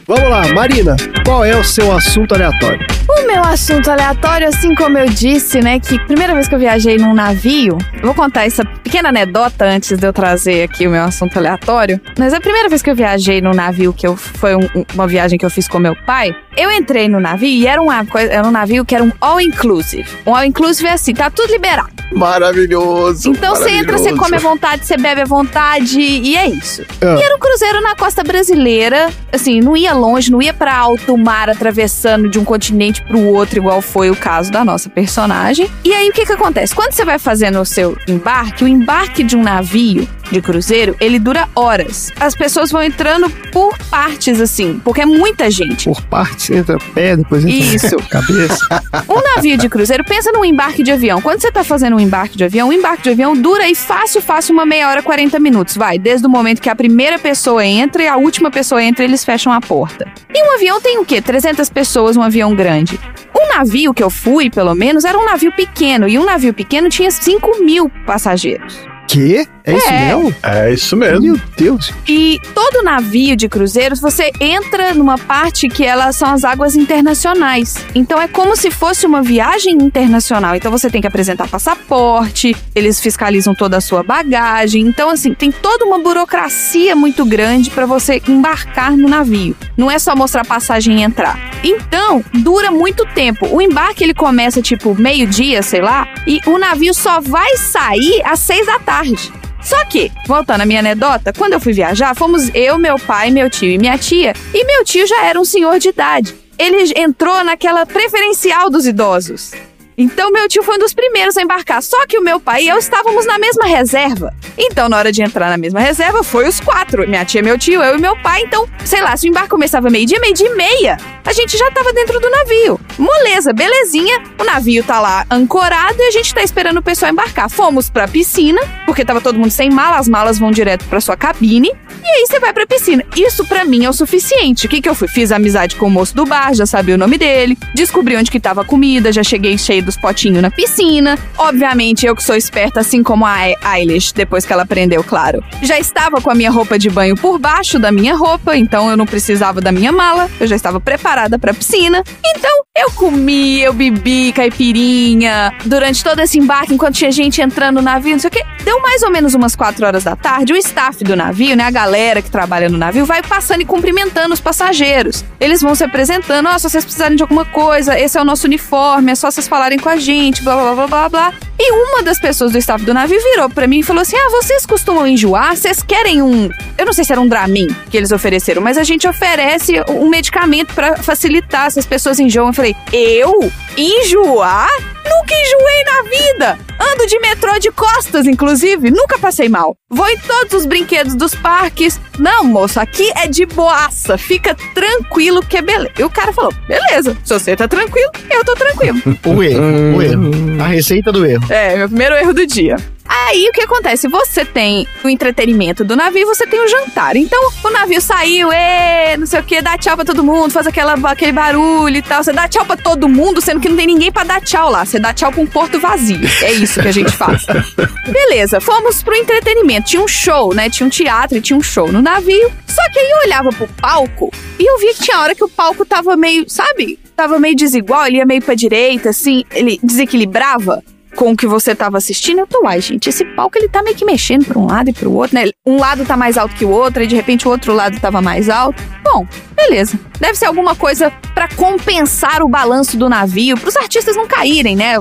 Speaker 3: Vamos lá, Marina, qual é o seu assunto aleatório?
Speaker 2: O meu assunto aleatório, assim como eu disse, né, que primeira vez que eu viajei num navio, eu vou contar essa pequena anedota antes de eu trazer aqui o meu assunto aleatório. Mas a primeira vez que eu viajei num navio, que eu, foi um- um- uma viagem que eu fiz com meu pai, eu entrei no navio e era, uma era um navio que era um all-inclusive. Um all-inclusive é assim, tá tudo liberado.
Speaker 4: Maravilhoso.
Speaker 2: Então você entra, você come à vontade, você bebe à vontade e é isso.
Speaker 3: Ah.
Speaker 2: E era um cruzeiro na costa brasileira, assim, não ia longe, não ia pra alto mar atravessando de um continente pro outro, igual foi o caso da nossa personagem. E aí o que que acontece? Quando você vai fazendo o seu embarque, o embarque de um navio de cruzeiro, ele dura horas. As pessoas vão entrando por partes, assim, porque é muita gente.
Speaker 3: Por partes, entra pé, depois entra
Speaker 2: Isso.
Speaker 3: cabeça.
Speaker 2: Um navio de cruzeiro, pensa num embarque de avião. Quando você tá fazendo um embarque de avião, um embarque de avião dura aí fácil, fácil uma meia hora, 40 minutos. Vai, desde o momento que a primeira pessoa entra e a última pessoa entra, eles fecham a porta. E um avião tem o quê? 300 pessoas, um avião grande. Um navio que eu fui, pelo menos, era um navio pequeno. E um navio pequeno tinha 5 mil passageiros.
Speaker 3: Quê? É isso
Speaker 2: É.
Speaker 3: mesmo?
Speaker 4: É isso mesmo.
Speaker 3: Meu Deus.
Speaker 2: E todo navio de cruzeiros, você entra numa parte que elas são as águas internacionais. Então é como se fosse uma viagem internacional. Então você tem que apresentar passaporte, eles fiscalizam toda a sua bagagem. Então assim, tem toda uma burocracia muito grande para você embarcar no navio. Não é só mostrar passagem e entrar. Então, dura muito tempo. O embarque ele começa tipo meio-dia, sei lá, e o navio só vai sair às seis da tarde. Só que, voltando à minha anedota, quando eu fui viajar, fomos eu, meu pai, meu tio e minha tia, e meu tio já era um senhor de idade. Ele entrou naquela preferencial dos idosos. Então meu tio foi um dos primeiros a embarcar. Só que o meu pai e eu estávamos na mesma reserva. Então, na hora de entrar na mesma reserva, foi os quatro. Minha tia, meu tio, eu e meu pai. Então, sei lá, se o embarque começava meio-dia, meio-dia e meia, a gente já tava dentro do navio. Moleza, belezinha. O navio tá lá ancorado e a gente tá esperando o pessoal embarcar. Fomos pra piscina, porque tava todo mundo sem mala, as malas vão direto pra sua cabine. E aí você vai pra piscina. Isso pra mim é o suficiente. O que que eu fui? Fiz amizade com o moço do bar, já sabia o nome dele, descobri onde que tava a comida, já cheguei cheio dos potinhos na piscina. Obviamente, eu que sou esperta, assim como a Eilish, depois que ela aprendeu, claro. Já estava com a minha roupa de banho por baixo da minha roupa, então eu não precisava da minha mala, eu já estava preparada pra piscina. Então, eu comi, eu bebi caipirinha durante todo esse embarque, enquanto tinha gente entrando no navio, não sei o quê. Deu mais ou menos umas 4 horas da tarde, o staff do navio, né, a galera que trabalha no navio, vai passando e cumprimentando os passageiros. Eles vão se apresentando, ó, se vocês precisarem de alguma coisa, esse é o nosso uniforme, é só vocês falarem com a gente, blá blá blá blá blá. E uma das pessoas do staff do navio virou pra mim e falou assim: Ah, vocês costumam enjoar? Vocês querem um. Eu não sei se era um Dramin que eles ofereceram, mas a gente oferece um medicamento pra facilitar se as pessoas enjoam. Eu falei: Eu? Enjoar? Nunca enjoei na vida! Ando de metrô de costas, inclusive, nunca passei mal. Vou em todos os brinquedos dos parques. Não, moço, aqui é de boaça. Fica tranquilo que é beleza. E o cara falou: beleza, se você tá tranquilo, eu tô tranquilo.
Speaker 1: O erro, o erro. A receita do erro.
Speaker 2: É, meu primeiro erro do dia. Aí o que acontece? Você tem o entretenimento do navio você tem o jantar. Então o navio saiu, ê, não sei o que, dá tchau pra todo mundo, faz aquela, aquele barulho e tal. Você dá tchau pra todo mundo, sendo que não tem ninguém pra dar tchau lá. Você dá tchau pra um porto vazio. É isso que a gente faz. Beleza, fomos pro entretenimento. Tinha um show, né? Tinha um teatro e tinha um show no navio. Só que aí eu olhava pro palco e eu via que tinha hora que o palco tava meio, sabe? Tava meio desigual, ele ia meio pra direita, assim, ele desequilibrava com o que você tava assistindo, eu tô, uai, gente, esse palco ele tá meio que mexendo pra um lado e pro outro, né? Um lado tá mais alto que o outro, e de repente o outro lado tava mais alto. Bom, beleza. Deve ser alguma coisa pra compensar o balanço do navio, pros artistas não caírem, né?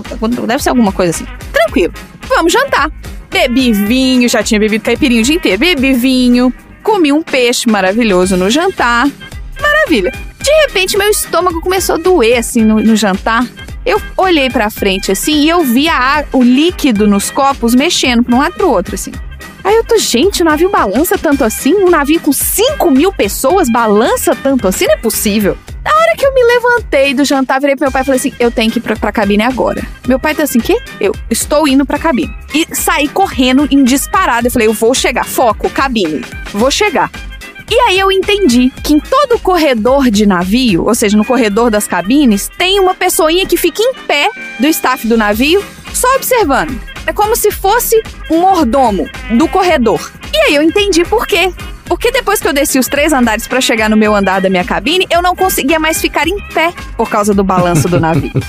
Speaker 2: Deve ser alguma coisa assim. Tranquilo. Vamos jantar. Bebi vinho, já tinha bebido caipirinha o dia inteiro. Bebi vinho, comi um peixe maravilhoso no jantar. Maravilha. De repente, meu estômago começou a doer, assim, no, no jantar. Eu olhei pra frente assim e eu vi a, o líquido nos copos mexendo pra um lado pro outro, assim. Aí eu tô, gente, o navio balança tanto assim? Um navio com 5 mil pessoas balança tanto assim? Não é possível. Na hora que eu me levantei do jantar, virei pro meu pai e falei assim: eu tenho que ir pra, pra cabine agora. Meu pai tá assim, quê? Eu estou indo pra cabine. E saí correndo em disparada. Eu falei, eu vou chegar. Foco, cabine. Vou chegar. E aí eu entendi que em todo corredor de navio, ou seja, no corredor das cabines, tem uma pessoinha que fica em pé do staff do navio, só observando. É como se fosse um mordomo do corredor. E aí eu entendi por quê. Porque depois que eu desci os três andares pra chegar no meu andar da minha cabine, eu não conseguia mais ficar em pé por causa do balanço do navio.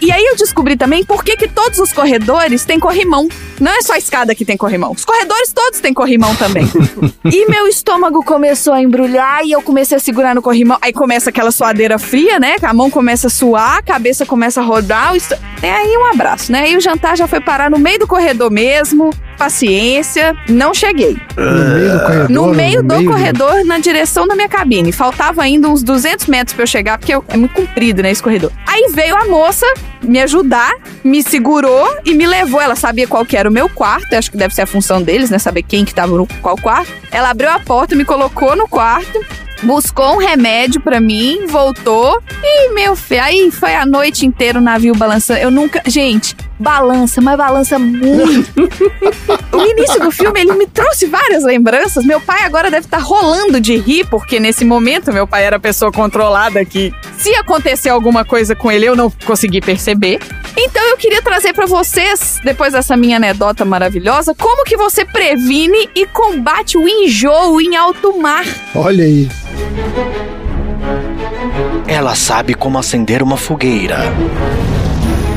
Speaker 2: E aí eu descobri também por que, que todos os corredores têm corrimão. Não é só a escada que tem corrimão. Os corredores todos têm corrimão também. e meu estômago começou a embrulhar e eu comecei a segurar no corrimão. Aí começa aquela suadeira fria, né? A mão começa a suar, a cabeça começa a rodar. E aí um abraço, né? E o jantar já foi parar no meio do corredor mesmo. Paciência, não cheguei.
Speaker 3: No meio do corredor.
Speaker 2: No meio do
Speaker 3: meio
Speaker 2: corredor, na direção da minha cabine. Faltava ainda uns 200 metros pra eu chegar, porque eu- é muito comprido, né, esse corredor. Aí veio a moça me ajudar, me segurou e me levou. Ela sabia qual que era o meu quarto, acho que deve ser a função deles, né, saber quem que tava no qual quarto. Ela abriu a porta, me colocou no quarto, buscou um remédio pra mim, voltou e, meu filho, aí foi a noite inteira o navio balançando. Eu nunca... Gente... Balança, mas balança muito. O início do filme, ele me trouxe várias lembranças. Meu pai agora deve estar rolando de rir, porque nesse momento meu pai era a pessoa controlada que se acontecer alguma coisa com ele, eu não consegui perceber. Então eu queria trazer pra vocês, depois dessa minha anedota maravilhosa, como que você previne e combate o enjoo em alto mar.
Speaker 3: Olha aí.
Speaker 11: Ela sabe como acender uma fogueira.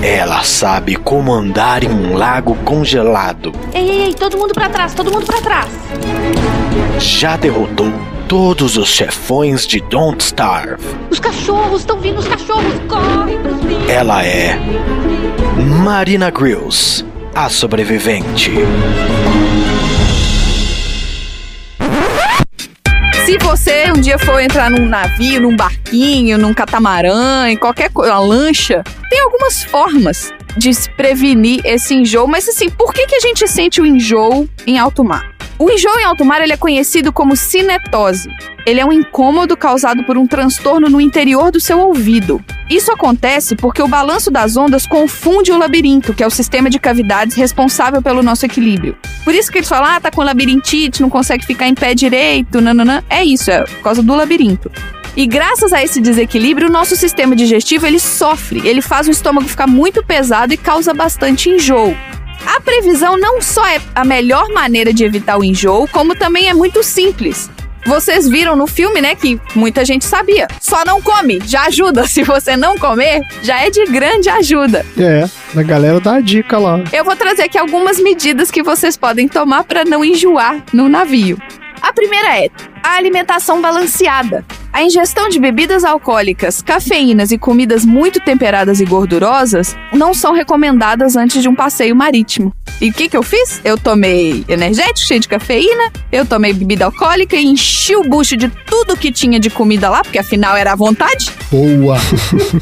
Speaker 11: Ela sabe como andar em um lago congelado.
Speaker 8: Ei, ei, ei, todo mundo pra trás, todo mundo pra trás.
Speaker 11: Já derrotou todos os chefões de Don't Starve.
Speaker 8: Os cachorros, estão vindo os cachorros. Corre, Bruce Lee.
Speaker 11: Ela é Marina Grills, a sobrevivente.
Speaker 2: Se você um dia for entrar num navio, num barquinho, num catamarã, em qualquer coisa, uma lancha, tem algumas formas de se prevenir esse enjoo. Mas assim, por que, que a gente sente o enjoo em alto mar? O enjoo em alto mar ele é conhecido como cinetose. Ele é um incômodo causado por um transtorno no interior do seu ouvido. Isso acontece porque o balanço das ondas confunde o labirinto, que é o sistema de cavidades responsável pelo nosso equilíbrio. Por isso que eles falam, ah, tá com labirintite, não consegue ficar em pé direito, nananã. É isso, é por causa do labirinto. E graças a esse desequilíbrio, o nosso sistema digestivo ele sofre, ele faz o estômago ficar muito pesado e causa bastante enjoo. A previsão não só é a melhor maneira de evitar o enjoo, como também é muito simples. Vocês viram no filme, né, que muita gente sabia. Só não come, já ajuda. Se você não comer, já é de grande ajuda.
Speaker 3: É, a galera dá a dica lá.
Speaker 2: Eu vou trazer aqui algumas medidas que vocês podem tomar para não enjoar no navio. A primeira é a alimentação balanceada. A ingestão de bebidas alcoólicas, cafeínas e comidas muito temperadas e gordurosas não são recomendadas antes de um passeio marítimo. E o que, que eu fiz? Eu tomei energético cheio de cafeína, eu tomei bebida alcoólica e enchi o bucho de tudo que tinha de comida lá, porque afinal era à vontade.
Speaker 3: Boa!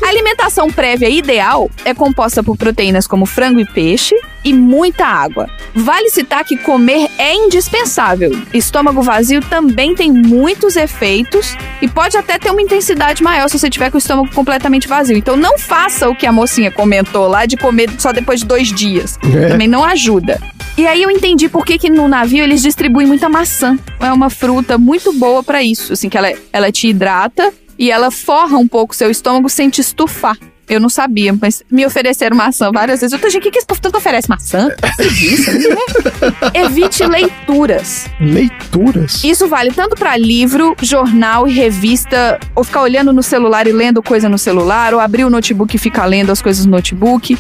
Speaker 2: A alimentação prévia ideal é composta por proteínas como frango e peixe e muita água. Vale citar que comer é indispensável. Estômago vazio também tem muitos efeitos e pode até ter uma intensidade maior se você tiver com o estômago completamente vazio. Então não faça o que a mocinha comentou lá de comer só depois de dois dias.
Speaker 3: É.
Speaker 2: Também não ajuda. E aí eu entendi por que, que no navio eles distribuem muita maçã. É uma fruta muito boa pra isso, assim, que ela, ela te hidrata e ela forra um pouco o seu estômago sem te estufar. Eu não sabia, mas me ofereceram maçã várias vezes. Eu tô, gente, o que, que esse povo tanto oferece? Maçã? Isso? né? Evite leituras.
Speaker 3: Leituras?
Speaker 2: Isso vale tanto pra livro, jornal e revista, ou ficar olhando no celular e lendo coisa no celular, ou abrir o notebook e ficar lendo as coisas no notebook.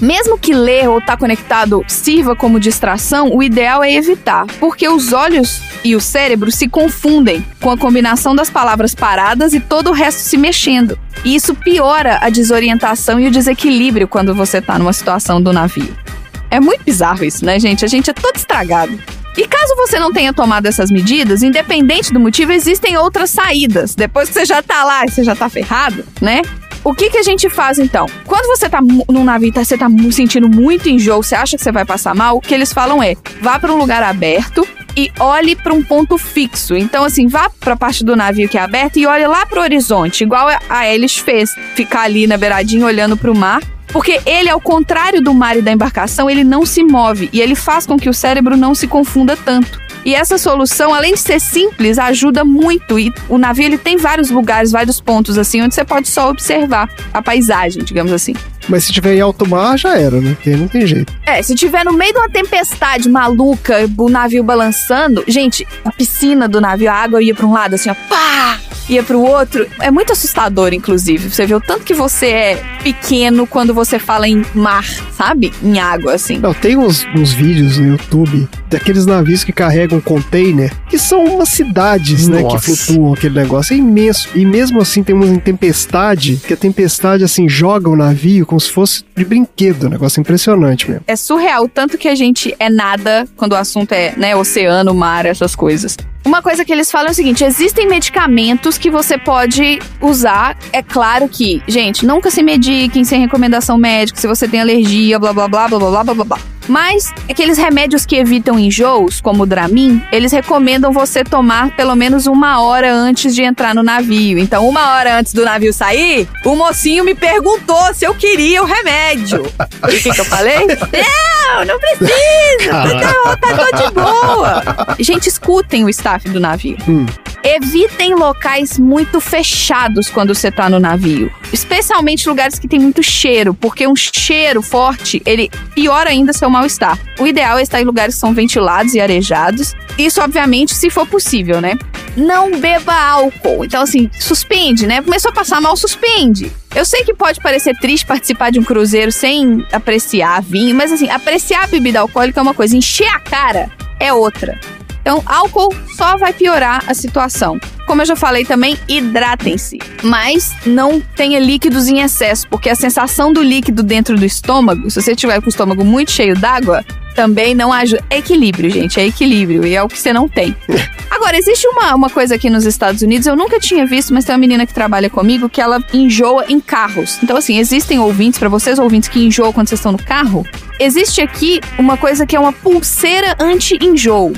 Speaker 2: Mesmo que ler ou estar conectado sirva como distração, o ideal é evitar, porque os olhos e o cérebro se confundem com a combinação das palavras paradas e todo o resto se mexendo. E isso piora a desorientação e o desequilíbrio quando você está numa situação do navio. É muito bizarro isso, né, gente? A gente é todo estragado. E caso você não tenha tomado essas medidas, independente do motivo, existem outras saídas. Depois que você já tá lá e você já tá ferrado, né? O que que a gente faz então? Quando você tá num navio, tá, você tá sentindo muito enjoo, você acha que você vai passar mal, o que eles falam é: vá para um lugar aberto e olhe para um ponto fixo. Então, assim, vá para a parte do navio que é aberta e olhe lá pro horizonte, igual a- Elis fez, ficar ali na beiradinha olhando pro mar. Porque ele, ao contrário do mar e da embarcação, ele não se move e ele faz com que o cérebro não se confunda tanto. E essa solução, além de ser simples, ajuda muito. E o navio ele tem vários lugares, vários pontos assim, onde você pode só observar a paisagem, digamos assim.
Speaker 3: Mas se tiver em alto mar, já era, né? Porque não tem jeito.
Speaker 2: É, se tiver no meio de uma tempestade maluca, o navio balançando, gente, a piscina do navio, a água ia pra um lado assim, ó, pá! Ia pro outro. É muito assustador, inclusive. Você vê o tanto que você é pequeno quando você fala em mar, sabe? Em água, assim.
Speaker 3: Não, tem uns, uns vídeos no YouTube daqueles navios que carregam container, que são umas cidades, né, que
Speaker 4: Nossa.
Speaker 3: flutuam aquele negócio. É imenso. E mesmo assim tem uma tempestade, que a tempestade, assim, joga o navio como se fosse de brinquedo. Um negócio impressionante mesmo.
Speaker 2: É surreal o tanto que a gente é nada quando o assunto é, né, oceano, mar, essas coisas. Uma coisa que eles falam é o seguinte: existem medicamentos que você pode usar. É claro que, gente, nunca se mediquem sem recomendação médica, se você tem alergia, blá blá blá blá blá blá blá blá. Mas aqueles remédios que evitam enjoos, como o Dramin, eles recomendam você tomar pelo menos uma hora antes de entrar no navio. Então, uma hora antes do navio sair, o mocinho me perguntou se eu queria o remédio. E o que, que eu falei? Não, não precisa. Tá, tá de boa. Gente, escutem o do navio. Evitem locais muito fechados quando você tá no navio. Especialmente lugares que tem muito cheiro, porque um cheiro forte, ele piora ainda seu mal-estar. O ideal é estar em lugares que são ventilados e arejados. Isso, obviamente, se for possível, né? Não beba álcool. Então, assim, suspende, né? Começou a passar mal, suspende. Eu sei que pode parecer triste participar de um cruzeiro sem apreciar vinho, mas assim, apreciar a bebida alcoólica é uma coisa, encher a cara é outra. Então, álcool só vai piorar a situação. Como eu já falei também, hidratem-se. Mas não tenha líquidos em excesso, porque a sensação do líquido dentro do estômago, se você tiver com o estômago muito cheio d'água, também não ajuda. É equilíbrio, gente, é equilíbrio. E é o que você não tem. Agora, existe uma, uma coisa aqui nos Estados Unidos, eu nunca tinha visto, mas tem uma menina que trabalha comigo que ela enjoa em carros. Então, assim, existem ouvintes, para vocês ouvintes que enjoam quando vocês estão no carro, existe aqui uma coisa que é uma pulseira anti-enjoo.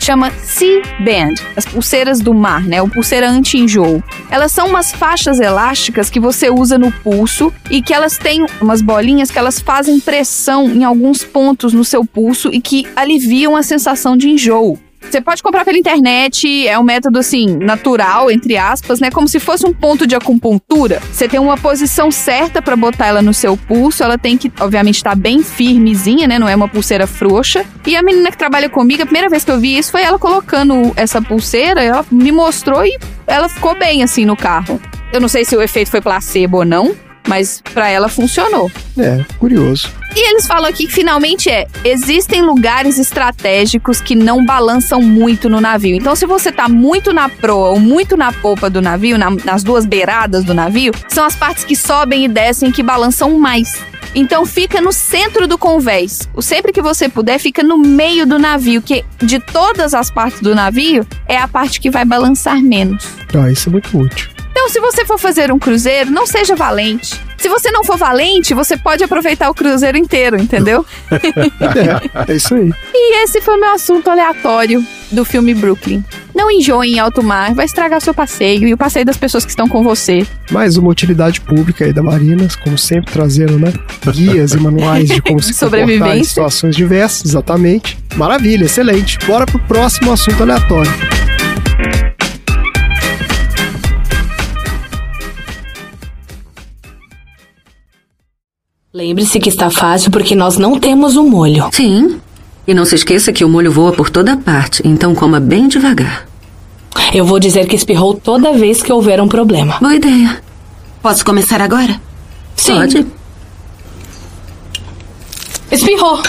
Speaker 2: Chama C-Band, as pulseiras do mar, né? O pulseira anti-enjoo. Elas são umas faixas elásticas que você usa no pulso e que elas têm umas bolinhas que elas fazem pressão em alguns pontos no seu pulso e que aliviam a sensação de enjoo. Você pode comprar pela internet, é um método assim, natural, entre aspas, né? Como se fosse um ponto de acupuntura. Você tem uma posição certa pra botar ela no seu pulso, ela tem que, obviamente, estar bem firmezinha, né? Não é uma pulseira frouxa. E a menina que trabalha comigo, a primeira vez que eu vi isso foi ela colocando essa pulseira, ela me mostrou e ela ficou bem assim no carro. Eu não sei se o efeito foi placebo ou não, mas pra ela funcionou.
Speaker 3: É, curioso.
Speaker 2: E eles falam aqui que finalmente é: existem lugares estratégicos que não balançam muito no navio. Então, se você tá muito na proa ou muito na popa do navio, na- nas duas beiradas do navio, são as partes que sobem e descem que balançam mais. Então fica no centro do convés. O sempre que você puder, fica no meio do navio, que de todas as partes do navio é a parte que vai balançar menos.
Speaker 3: Ah, isso é muito útil.
Speaker 2: Então, se você for fazer um cruzeiro, não seja valente. Se você não for valente, você pode aproveitar o cruzeiro inteiro, entendeu?
Speaker 3: É, é isso aí.
Speaker 2: E esse foi o meu assunto aleatório do filme Brooklyn. Não enjoe em alto mar, vai estragar o seu passeio e o passeio das pessoas que estão com você.
Speaker 3: Mais uma utilidade pública aí da Marinas, como sempre, trazendo, né? Guias e manuais de como se comportar em situações diversas, exatamente. Maravilha, excelente. Bora pro próximo assunto aleatório.
Speaker 12: Lembre-se que está fácil porque nós não temos o molho.
Speaker 6: Sim. E não se esqueça que o molho voa por toda parte, então coma bem devagar.
Speaker 12: Eu vou dizer que espirrou toda vez que houver um problema.
Speaker 6: Boa ideia.
Speaker 7: Posso começar agora?
Speaker 12: Sim.
Speaker 6: Pode.
Speaker 12: Espirrou.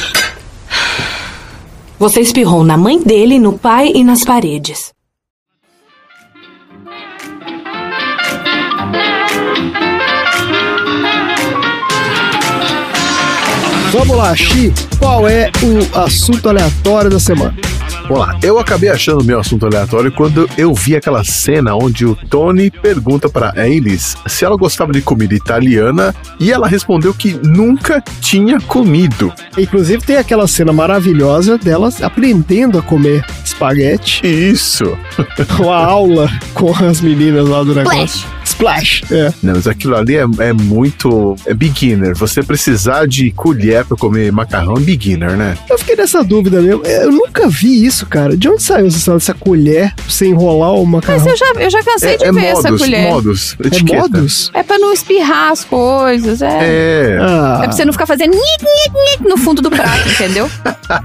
Speaker 12: Você espirrou na mãe dele, no pai e nas paredes.
Speaker 3: Vamos lá, Xi. Qual é o assunto aleatório da semana?
Speaker 4: Vamos lá, eu acabei achando meu assunto aleatório quando eu vi aquela cena onde o Tony pergunta pra Alice se ela gostava de comida italiana e ela respondeu que nunca tinha comido.
Speaker 3: Inclusive tem aquela cena maravilhosa delas aprendendo a comer espaguete.
Speaker 4: Isso.
Speaker 3: Uma aula com as meninas lá do negócio. Splash. É.
Speaker 4: Não, mas aquilo ali é, é muito. É beginner. Você precisar de colher pra comer macarrão é beginner, né?
Speaker 3: Eu fiquei nessa dúvida mesmo. Eu nunca vi isso, cara. De onde saiu essa, dessa colher pra você enrolar o macarrão?
Speaker 2: Mas eu já, eu já cansei de
Speaker 4: é
Speaker 2: ver essa
Speaker 4: modus,
Speaker 2: colher.
Speaker 4: modus,
Speaker 3: É
Speaker 4: etiqueta.
Speaker 3: modus?
Speaker 2: É pra não espirrar as coisas, é.
Speaker 4: É.
Speaker 3: Ah,
Speaker 2: É pra você não ficar fazendo no fundo do prato, entendeu?
Speaker 3: tá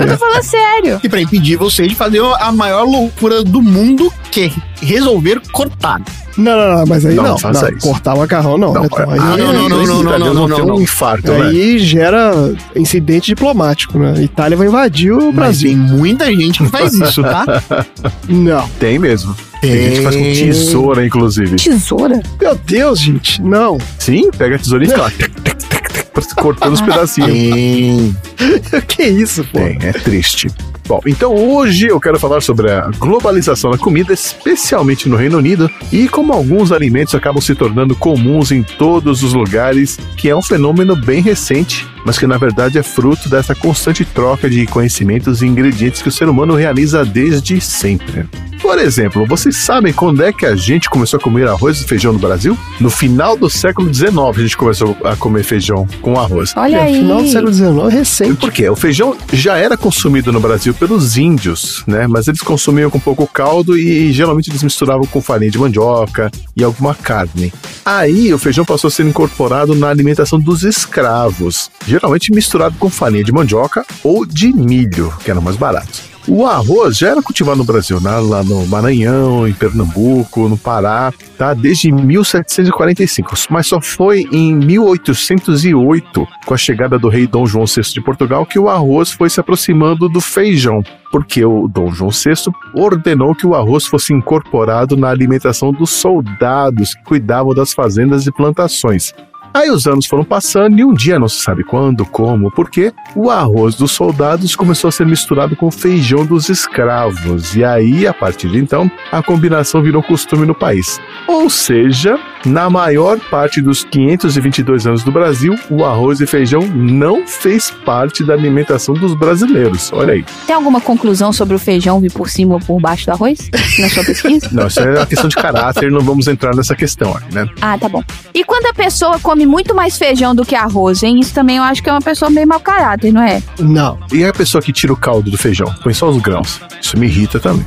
Speaker 2: Eu tô falando sério.
Speaker 1: E pra impedir você de fazer a maior loucura do mundo, que é resolver cortar.
Speaker 3: Não, não, não, mas aí
Speaker 4: Não,
Speaker 3: não.
Speaker 4: não
Speaker 3: Não, cortar o macarrão não.
Speaker 4: Não,
Speaker 3: né? Então, aí,
Speaker 1: ah, não, não, não, não,
Speaker 4: italiano
Speaker 1: não, não,
Speaker 4: tem
Speaker 1: não.
Speaker 4: um infarto, né?
Speaker 3: aí gera incidente diplomático, né? A Itália vai invadir o
Speaker 1: Mas
Speaker 3: Brasil.
Speaker 1: tem muita gente que faz isso, tá?
Speaker 3: Não.
Speaker 4: Tem mesmo. Tem gente que faz com tesoura, inclusive.
Speaker 2: Tesoura?
Speaker 3: Meu Deus, gente. Não.
Speaker 4: Sim, pega a tesourinha e fica lá, tec, tec, tec, tec, cortando os pedacinhos.
Speaker 1: Tem.
Speaker 3: que isso, pô?
Speaker 4: Tem, é triste. Bom, então hoje eu quero falar sobre a globalização da comida, especialmente no Reino Unido, e como alguns alimentos acabam se tornando comuns em todos os lugares, que é um fenômeno bem recente, mas que na verdade é fruto dessa constante troca de conhecimentos e ingredientes que o ser humano realiza desde sempre. Por exemplo, vocês sabem quando é que a gente começou a comer arroz e feijão no Brasil? No final do século XIX a gente começou a comer feijão com arroz.
Speaker 2: Olha
Speaker 3: É,
Speaker 2: aí.
Speaker 3: final do século XIX,
Speaker 4: E
Speaker 3: recente.
Speaker 4: por quê? O feijão já era consumido no Brasil pelos índios, né? Mas eles consumiam com pouco caldo e geralmente eles misturavam com farinha de mandioca e alguma carne. Aí o feijão passou a ser incorporado na alimentação dos escravos, geralmente misturado com farinha de mandioca ou de milho, que era mais barato. O arroz já era cultivado no Brasil, né? lá no Maranhão, em Pernambuco, no Pará, tá? desde 1745, mas só foi em 1808, com a chegada do rei Dom João VI de Portugal, que o arroz foi se aproximando do feijão, porque o Dom João VI ordenou que o arroz fosse incorporado na alimentação dos soldados que cuidavam das fazendas e plantações. Aí os anos foram passando e um dia, não se sabe quando, como, porque o arroz dos soldados começou a ser misturado com o feijão dos escravos. E aí, a partir de então, a combinação virou costume no país. Ou seja, Na maior parte dos 522 anos do Brasil, o arroz e feijão não fez parte da alimentação dos brasileiros. Olha aí.
Speaker 2: Tem alguma conclusão sobre o feijão vir por cima ou por baixo do arroz? Na sua pesquisa?
Speaker 4: Não, isso é uma questão de caráter, não vamos entrar nessa questão aí, né?
Speaker 2: Ah, tá bom. E quando a pessoa come muito mais feijão do que arroz, hein? Isso também eu acho que é uma pessoa meio mau caráter, não é?
Speaker 3: Não.
Speaker 4: E a pessoa que tira o caldo do feijão? Põe só os grãos. Isso me irrita também.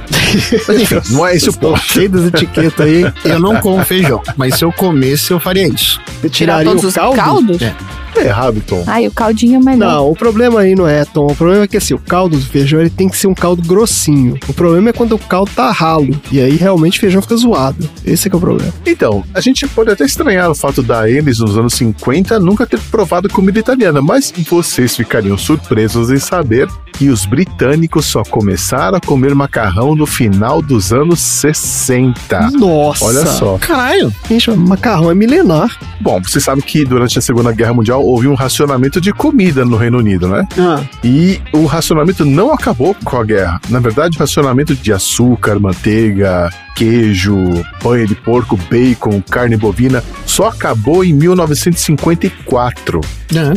Speaker 4: Mas enfim, não é esse o ponto.
Speaker 3: Cheio das etiquetas aí.
Speaker 1: Eu não como feijão, mas se eu comesse, eu faria isso.
Speaker 3: Você
Speaker 2: Tirar
Speaker 3: tiraria
Speaker 2: todos
Speaker 3: o
Speaker 2: os
Speaker 3: caldo?
Speaker 2: caldos?
Speaker 1: É.
Speaker 4: É errado, Tom.
Speaker 2: Ai, o caldinho é melhor.
Speaker 3: Não, o problema aí não é, Tom. O problema é que assim, o caldo do feijão ele tem que ser um caldo grossinho. O problema é quando o caldo tá ralo. E aí realmente o feijão fica zoado. Esse é que é o problema.
Speaker 4: Então, a gente pode até estranhar o fato da Elis nos anos 50 nunca ter provado comida italiana, mas vocês ficariam surpresos em saber que os britânicos só começaram a comer macarrão no final dos anos 60.
Speaker 3: Nossa.
Speaker 4: Olha só.
Speaker 1: Caralho.
Speaker 3: Gente, macarrão é milenar.
Speaker 4: Bom, você sabe que durante a Segunda Guerra Mundial houve um racionamento de comida no Reino Unido, né?
Speaker 3: Ah.
Speaker 4: E o racionamento não acabou com a guerra. Na verdade, o racionamento de açúcar, manteiga, queijo, banha de porco, bacon, carne bovina só acabou em 1954.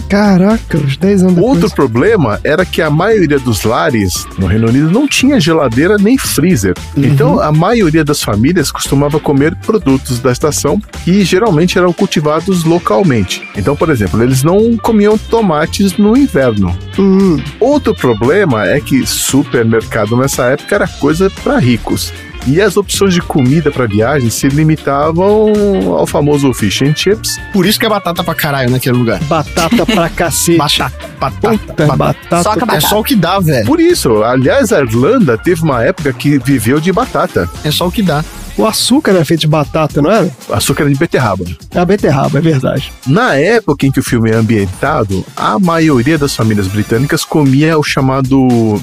Speaker 3: Caraca, uns 10 anos depois.
Speaker 4: Outro problema era que a maioria dos lares no Reino Unido não tinha geladeira nem freezer. Então a maioria das famílias costumava comer produtos da estação que geralmente eram cultivados localmente. Então, por exemplo, eles não comiam tomates no inverno.
Speaker 3: Hum.
Speaker 4: Outro problema é que supermercado nessa época era coisa para ricos. E as opções de comida para viagem se limitavam ao famoso fish and chips.
Speaker 1: Por isso que é batata pra caralho naquele lugar.
Speaker 3: Batata pra cacete.
Speaker 1: Batata, batata,
Speaker 3: Puta,
Speaker 1: batata.
Speaker 3: batata.
Speaker 2: Soca
Speaker 1: É
Speaker 2: batata.
Speaker 1: só o que dá, velho.
Speaker 4: Por isso, aliás, a Irlanda teve uma época que viveu de batata.
Speaker 1: É só o que dá.
Speaker 3: O açúcar era feito de batata, não era?
Speaker 4: Açúcar de beterraba.
Speaker 3: É a beterraba, é verdade.
Speaker 4: Na época em que o filme é ambientado, a maioria das famílias britânicas comia o chamado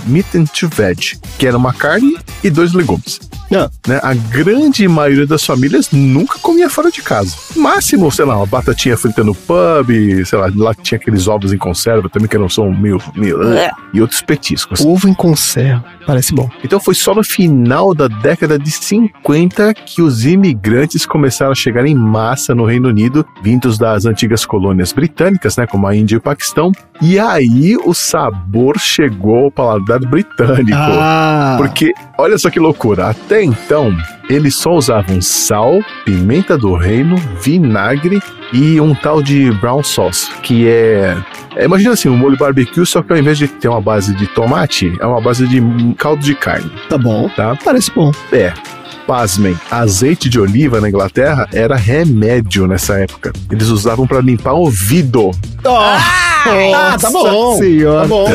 Speaker 4: meat and veg, que era uma carne e dois legumes.
Speaker 3: Não.
Speaker 4: Né? A grande maioria das famílias nunca comia fora de casa. Máximo, sei lá, uma batatinha frita no pub, sei lá, lá tinha aqueles ovos em conserva também, que não são meio. meio e outros petiscos.
Speaker 3: Ovo em conserva. Parece bom.
Speaker 4: Então foi só no final da década de 50 que os imigrantes começaram a chegar em massa no Reino Unido, vindos das antigas colônias britânicas, né, como a Índia e o Paquistão. E aí o sabor chegou ao paladar britânico.
Speaker 3: Ah.
Speaker 4: Porque, olha só que loucura, até então eles só usavam sal, pimenta do reino, vinagre e um tal de brown sauce, que é é, imagina assim, um molho barbecue, só que ao invés de ter uma base de tomate, é uma base de caldo de carne.
Speaker 3: Tá bom.
Speaker 4: Tá?
Speaker 3: Parece bom.
Speaker 4: É. Pasmem, azeite de oliva na Inglaterra era remédio nessa época. Eles usavam para limpar o ouvido.
Speaker 1: Ah, tá bom.
Speaker 3: Senhora.
Speaker 1: Tá bom.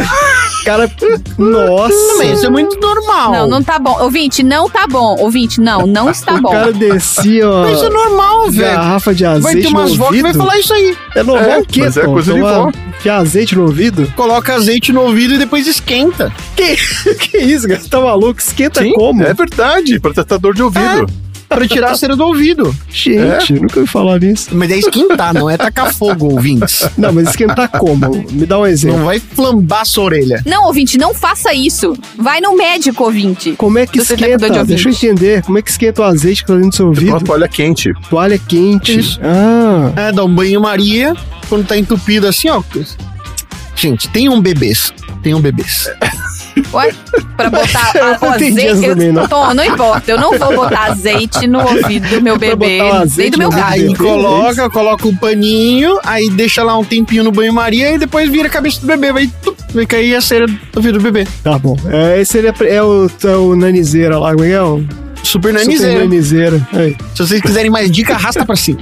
Speaker 3: Cara, nossa.
Speaker 1: Isso é muito normal.
Speaker 2: Não, não tá bom. Ouvinte, não tá bom. Ouvinte, não, não está
Speaker 3: o
Speaker 2: bom.
Speaker 3: cara descia
Speaker 1: Mas isso é normal, velho.
Speaker 3: garrafa de azeite
Speaker 1: Vai ter umas
Speaker 3: no
Speaker 1: vó que vai falar isso aí.
Speaker 3: É normal
Speaker 4: É,
Speaker 3: o quê,
Speaker 4: mas é coisa de vó.
Speaker 3: Enfiar azeite no ouvido?
Speaker 1: Coloca azeite no ouvido e depois esquenta.
Speaker 3: Que, que isso, cara? Você tá maluco? Esquenta
Speaker 4: Sim,
Speaker 3: como?
Speaker 4: é verdade, tratar dor de ouvido.
Speaker 1: Pra tirar a cera do ouvido.
Speaker 3: Gente, nunca ouvi falar nisso.
Speaker 1: Mas é esquentar, não é tacar fogo, ouvintes.
Speaker 3: Não, mas esquentar como? Me dá um exemplo.
Speaker 1: Não vai flambar sua orelha.
Speaker 2: Não, ouvinte, não faça isso. Vai no médico, ouvinte.
Speaker 3: Como é que
Speaker 2: Se você tem dor de
Speaker 3: esquenta? Deixa eu entender. Como é que esquenta o azeite que tá dentro do seu ouvido?
Speaker 4: uma toalha quente.
Speaker 3: Toalha quente.
Speaker 1: Isso.
Speaker 3: Ah.
Speaker 1: É, dá um banho-maria quando tá entupido assim, ó. Gente, tenham bebês. Tenham bebês.
Speaker 2: Ué? Pra botar a- azeite. Eu, Tom, não importa. Eu não vou botar azeite no ouvido do meu bebê, nem
Speaker 3: azeite
Speaker 2: do meu
Speaker 1: Aí
Speaker 3: Bebê,
Speaker 1: coloca, coloca o paninho, aí deixa lá um tempinho no banho-maria e depois vira a cabeça do bebê. Vai, tup, vai cair a cera do ouvido do bebê.
Speaker 3: Tá bom. É, esse seria, é o, é o nanizeira lá, como é que é? O
Speaker 1: Super
Speaker 3: Super
Speaker 1: nanizeira.
Speaker 3: Aí.
Speaker 1: Se vocês quiserem mais dica, arrasta pra cima.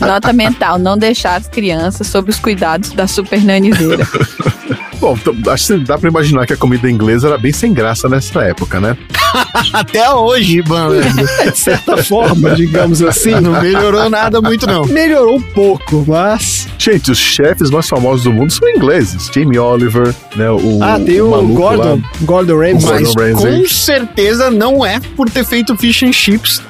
Speaker 2: Nota mental, não deixar as crianças sob os cuidados da super nanizeira.
Speaker 4: Bom, acho que dá pra imaginar que a comida inglesa era bem sem graça nessa época, né?
Speaker 1: Até hoje, mano.
Speaker 3: De certa forma, digamos assim.
Speaker 1: Não melhorou nada muito, não.
Speaker 3: Melhorou um pouco, mas.
Speaker 4: Gente, os chefes mais famosos do mundo são ingleses. Jamie Oliver, né? O,
Speaker 3: Ah, tem o,
Speaker 4: maluco
Speaker 3: Gordon.
Speaker 4: lá.
Speaker 3: Gordon Ramsay.
Speaker 1: Mas
Speaker 4: Ramsay.
Speaker 1: com certeza não é por ter feito fish and chips.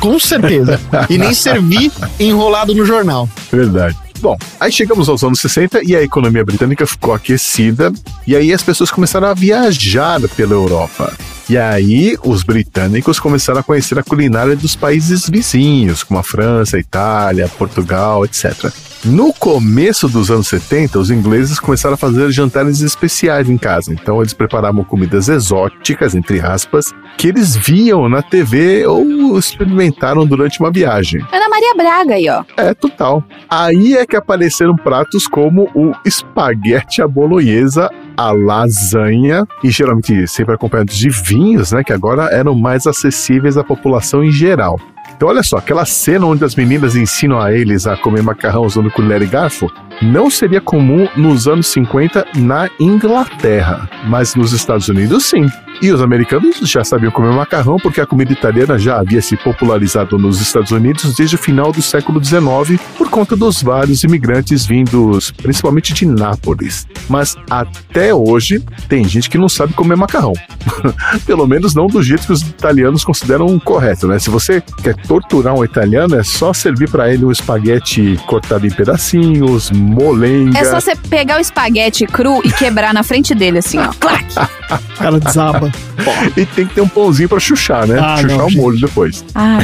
Speaker 1: Com certeza. e nem servir enrolado no jornal.
Speaker 4: Verdade. Bom, aí chegamos aos anos 60 e a economia britânica ficou aquecida, e aí as pessoas começaram a viajar pela Europa. E aí, os britânicos começaram a conhecer a culinária dos países vizinhos, como a França, a Itália, Portugal, etc. No começo dos anos 70, os ingleses começaram a fazer jantares especiais em casa. Então, eles preparavam comidas exóticas, entre aspas, que eles viam na TV ou experimentaram durante uma viagem.
Speaker 2: Ana Maria Braga aí, ó.
Speaker 4: É, total. Aí é que apareceram pratos como o espaguete à bolonhesa, a lasanha, e geralmente sempre acompanhados de vinhos, né, que agora eram mais acessíveis à população em geral. Então, olha só, aquela cena onde as meninas ensinam a eles a comer macarrão usando colher e garfo não seria comum nos anos 50 na Inglaterra, mas nos Estados Unidos sim. E os americanos já sabiam comer macarrão porque a comida italiana já havia se popularizado nos Estados Unidos desde o final do século XIX por conta dos vários imigrantes vindos principalmente de Nápoles. Mas até hoje tem gente que não sabe comer macarrão. Pelo menos não do jeito que os italianos consideram correto, né? Se você quer torturar um italiano, é só servir para ele um espaguete cortado em pedacinhos, molenga.
Speaker 2: É só você pegar o espaguete cru e quebrar na frente dele, assim, ó. Clac!
Speaker 3: O cara desaba.
Speaker 4: E tem que ter um pãozinho pra chuchar, né?
Speaker 3: Ah,
Speaker 4: chuchar
Speaker 3: não,
Speaker 4: o molho depois.
Speaker 2: Ah,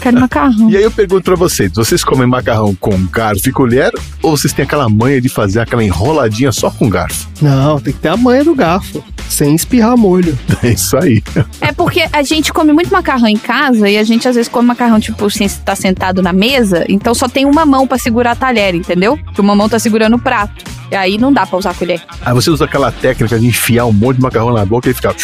Speaker 2: quero macarrão.
Speaker 4: E aí eu pergunto pra vocês, vocês comem macarrão com garfo e colher ou vocês têm aquela manha de fazer aquela enroladinha só com garfo?
Speaker 3: Não, tem que ter a manha do garfo, sem espirrar molho.
Speaker 4: É isso aí.
Speaker 2: É porque a gente come muito macarrão em casa e a gente às vezes come macarrão, tipo, sem estar sentado na mesa, então só tem uma mão pra segurar a talher, entendeu? Que uma mão tá segurando o prato. E aí não dá pra usar a colher.
Speaker 4: Aí você usa aquela técnica de enfiar um monte de macarrão na boca e ficar...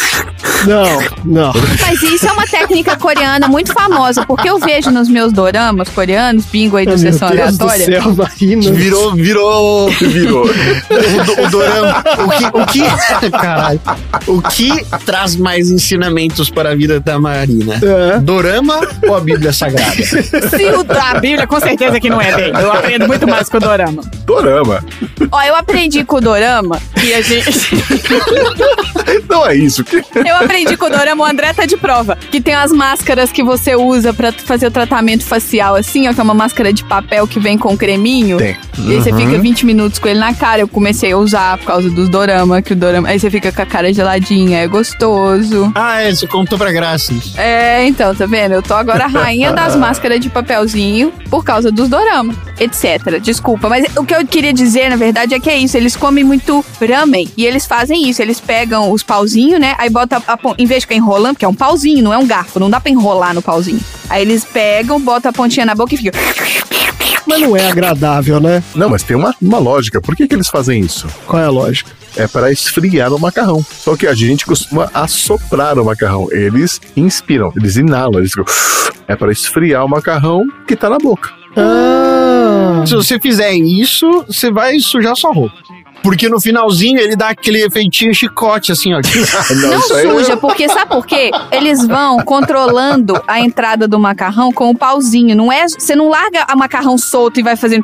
Speaker 3: Não, não.
Speaker 2: Mas isso é uma técnica coreana muito famosa, porque eu vejo nos meus doramas coreanos, bingo aí do
Speaker 3: Meu
Speaker 2: Sessão
Speaker 3: Deus do
Speaker 2: Aleatória.
Speaker 3: céu, Marina.
Speaker 1: Virou, virou.
Speaker 4: Virou.
Speaker 1: O, do- o dorama. O que, o que. Caralho. O que traz mais ensinamentos para a vida da Marina?
Speaker 3: É.
Speaker 1: Dorama ou a Bíblia Sagrada?
Speaker 2: Se o da Bíblia, com certeza que não é bem. Eu aprendo muito mais com o dorama.
Speaker 4: Dorama.
Speaker 2: Ó, eu aprendi com o dorama que a gente.
Speaker 4: Não é isso. Que...
Speaker 2: Eu aprendi com o Dorama, o André tá de prova. Que tem as máscaras que você usa pra fazer o tratamento facial, assim, ó, que é uma máscara de papel que vem com creminho.
Speaker 4: Tem.
Speaker 2: E aí você
Speaker 1: Uhum.
Speaker 2: fica 20 minutos com ele na cara. Eu comecei a usar por causa dos Dorama, que o Dorama. Aí você fica com a cara geladinha, é gostoso.
Speaker 1: Ah, é, você contou pra graça. isso.
Speaker 2: É, então, tá vendo? Eu tô agora a rainha das máscaras de papelzinho por causa dos dorama, etc. Desculpa, mas o que eu queria dizer, na verdade, é que é isso. Eles comem muito ramen e eles fazem isso. Eles pegam os pauzinhos, né? Aí bota a pon- em vez de ficar enrolando, porque é um pauzinho, não é um garfo, não dá pra enrolar no pauzinho. Aí eles pegam, botam a pontinha na boca e fica.
Speaker 3: Mas não é agradável, né?
Speaker 4: Não, mas tem uma, uma lógica. Por que, que eles fazem isso?
Speaker 3: Qual é a lógica?
Speaker 4: É para esfriar o macarrão. Só que a gente costuma assoprar o macarrão. Eles inspiram, eles inalam. Eles ficam... É para esfriar o macarrão que tá na boca.
Speaker 3: Ah,
Speaker 1: Se você fizer isso, você vai sujar sua roupa. Porque no finalzinho ele dá aquele efeitinho chicote, assim, ó.
Speaker 2: Não
Speaker 4: aí
Speaker 2: suja, porque sabe por quê? Eles vão controlando a entrada do macarrão com o pauzinho. Não é, você não larga a macarrão solto e vai fazendo.